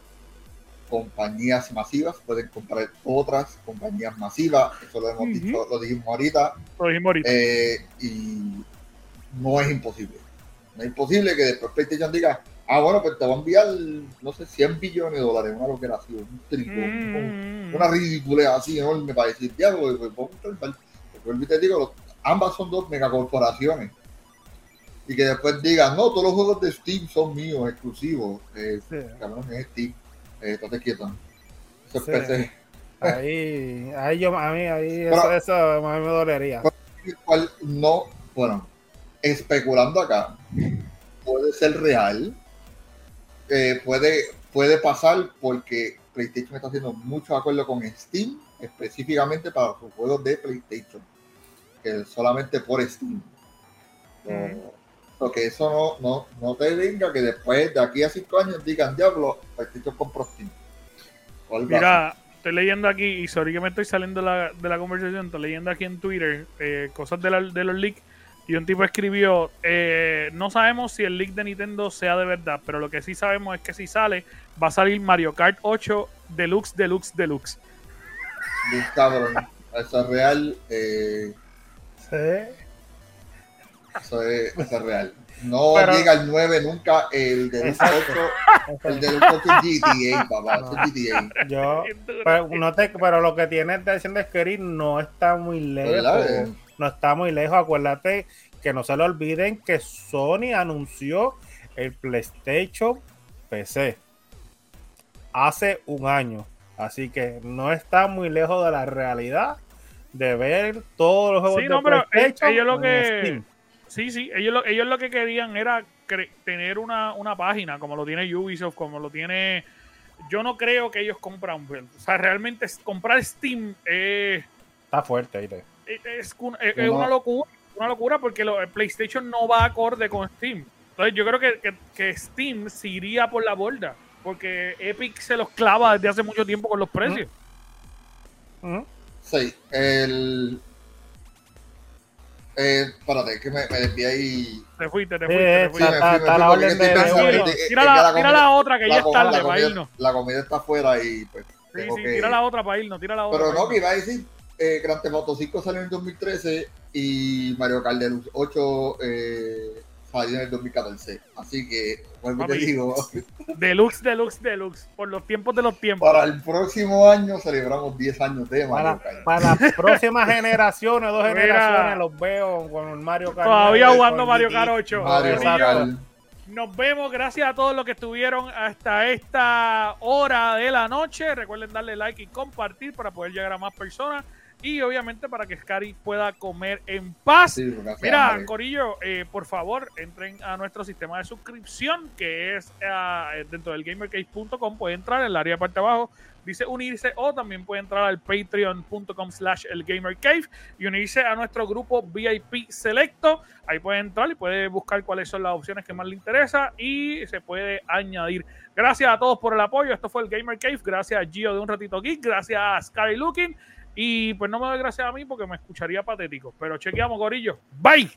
compañías masivas pueden comprar otras compañías masivas, eso lo hemos dicho, lo dijimos ahorita, Lo dijimos ahorita. eh, y no es imposible. No es imposible que después PlayStation diga, ah, bueno, pues te voy a enviar, no sé, 100 billones de dólares, una loquera así, un tripo, un- Mm, una ridícula así enorme para decir, diablo, pues, vamos a comprar". Porque vuelvo y te digo, ambas son dos megacorporaciones. Y que después digan, no, todos los juegos de Steam son míos, exclusivos. Eh, Sí. cabrón, es Steam. Eh, estate quieto. Eso es Sí. PC. Ahí, ahí yo, a mí, ahí Pero- eso, eso a mí me dolería. cual no, bueno, especulando acá, puede ser real, eh, puede, puede pasar porque PlayStation está haciendo muchos acuerdos con Steam, específicamente para sus juegos de PlayStation, que es solamente por Steam. Ujú. Porque eso no, no, no te venga que después de aquí a cinco años digan, diablo, PlayStation compró Steam. O algo así. Mira, estoy leyendo aquí, y sorry que me estoy saliendo de la, de la conversación, estoy leyendo aquí en Twitter eh, cosas de, la- de los leaks. Y un tipo escribió, eh, no sabemos si el leak de Nintendo sea de verdad, pero lo que sí sabemos es que si sale, va a salir Mario Kart 8 Deluxe, Deluxe, Deluxe. Bien cabrón. Eso es real. eh, Sí. Eso es, eso es real. No Pero- llega al 9 nunca el del Exacto. 8, el del 8 es GTA, papá, es GTA. Yo, pero, no te, pero lo que tiene que Eric no está muy lejos. Eh, No está muy lejos. Acuérdate que no se le olviden que Sony anunció el PlayStation PC hace un año. Así que no está muy lejos de la realidad de ver todos los juegos Sí, de no, pero PlayStation. ellos lo en que- Steam. Sí, sí, ellos lo, ellos lo que querían era cre- tener una, una página como lo tiene Ubisoft, como lo tiene... Yo no creo que ellos compran, o sea, realmente comprar Steam es, Está fuerte, ¿viste? es, es un- es- Yo es no- una locura, una locura porque lo- el PlayStation no va acorde con Steam. Entonces yo creo que, que- que Steam se iría por la borda, porque Epic se los clava desde hace mucho tiempo con los precios. Sí, el. Eh, espérate, que me, me desvié ahí. Te fuiste, te Sí, fuiste, te sí, fuiste. está- me la orden de- Tira, la, tira otra, que ya es tarde la para comida- irnos. La comida está afuera y pues. Sí, tengo sí, que- tira la otra para irnos, tira la otra. Pero no, que iba a decir, eh, Grand Theft Auto 5 salió en 2013 y Mario Kart Deluxe 8 eh, salió en el 2014. Así que, vuelvo te digo, Deluxe, deluxe, deluxe. Por los tiempos de los tiempos. para el próximo año celebramos 10 años de Mario Para, Kart. para las próximas generaciones, dos Mira. generaciones, los veo con Mario Kart. Todavía jugando Mario. Kart 8. Mario. Kart. Nos vemos. Gracias a todos los que estuvieron hasta esta hora de la noche. Recuerden darle like y compartir para poder llegar a más personas. Y obviamente para que Scary pueda comer en paz. Sí, Mira, hambre. Corillo, eh, por favor, entren a nuestro sistema de suscripción que es eh, dentro del gamercase.com. Puede entrar en el área de parte abajo, dice unirse o también puede entrar al patreon.com slash el gamercave y unirse a nuestro grupo VIP selecto. Ahí puede entrar y puede buscar cuáles son las opciones que más le interesa y se puede añadir. Gracias a todos por el apoyo. Esto fue el Gamer Cave. Gracias a Gio de Un Ratito Geek. Gracias a Sky Looking. Y pues no me doy gracias a mí porque me escucharía patético. Pero chequeamos, Corillo. Bye.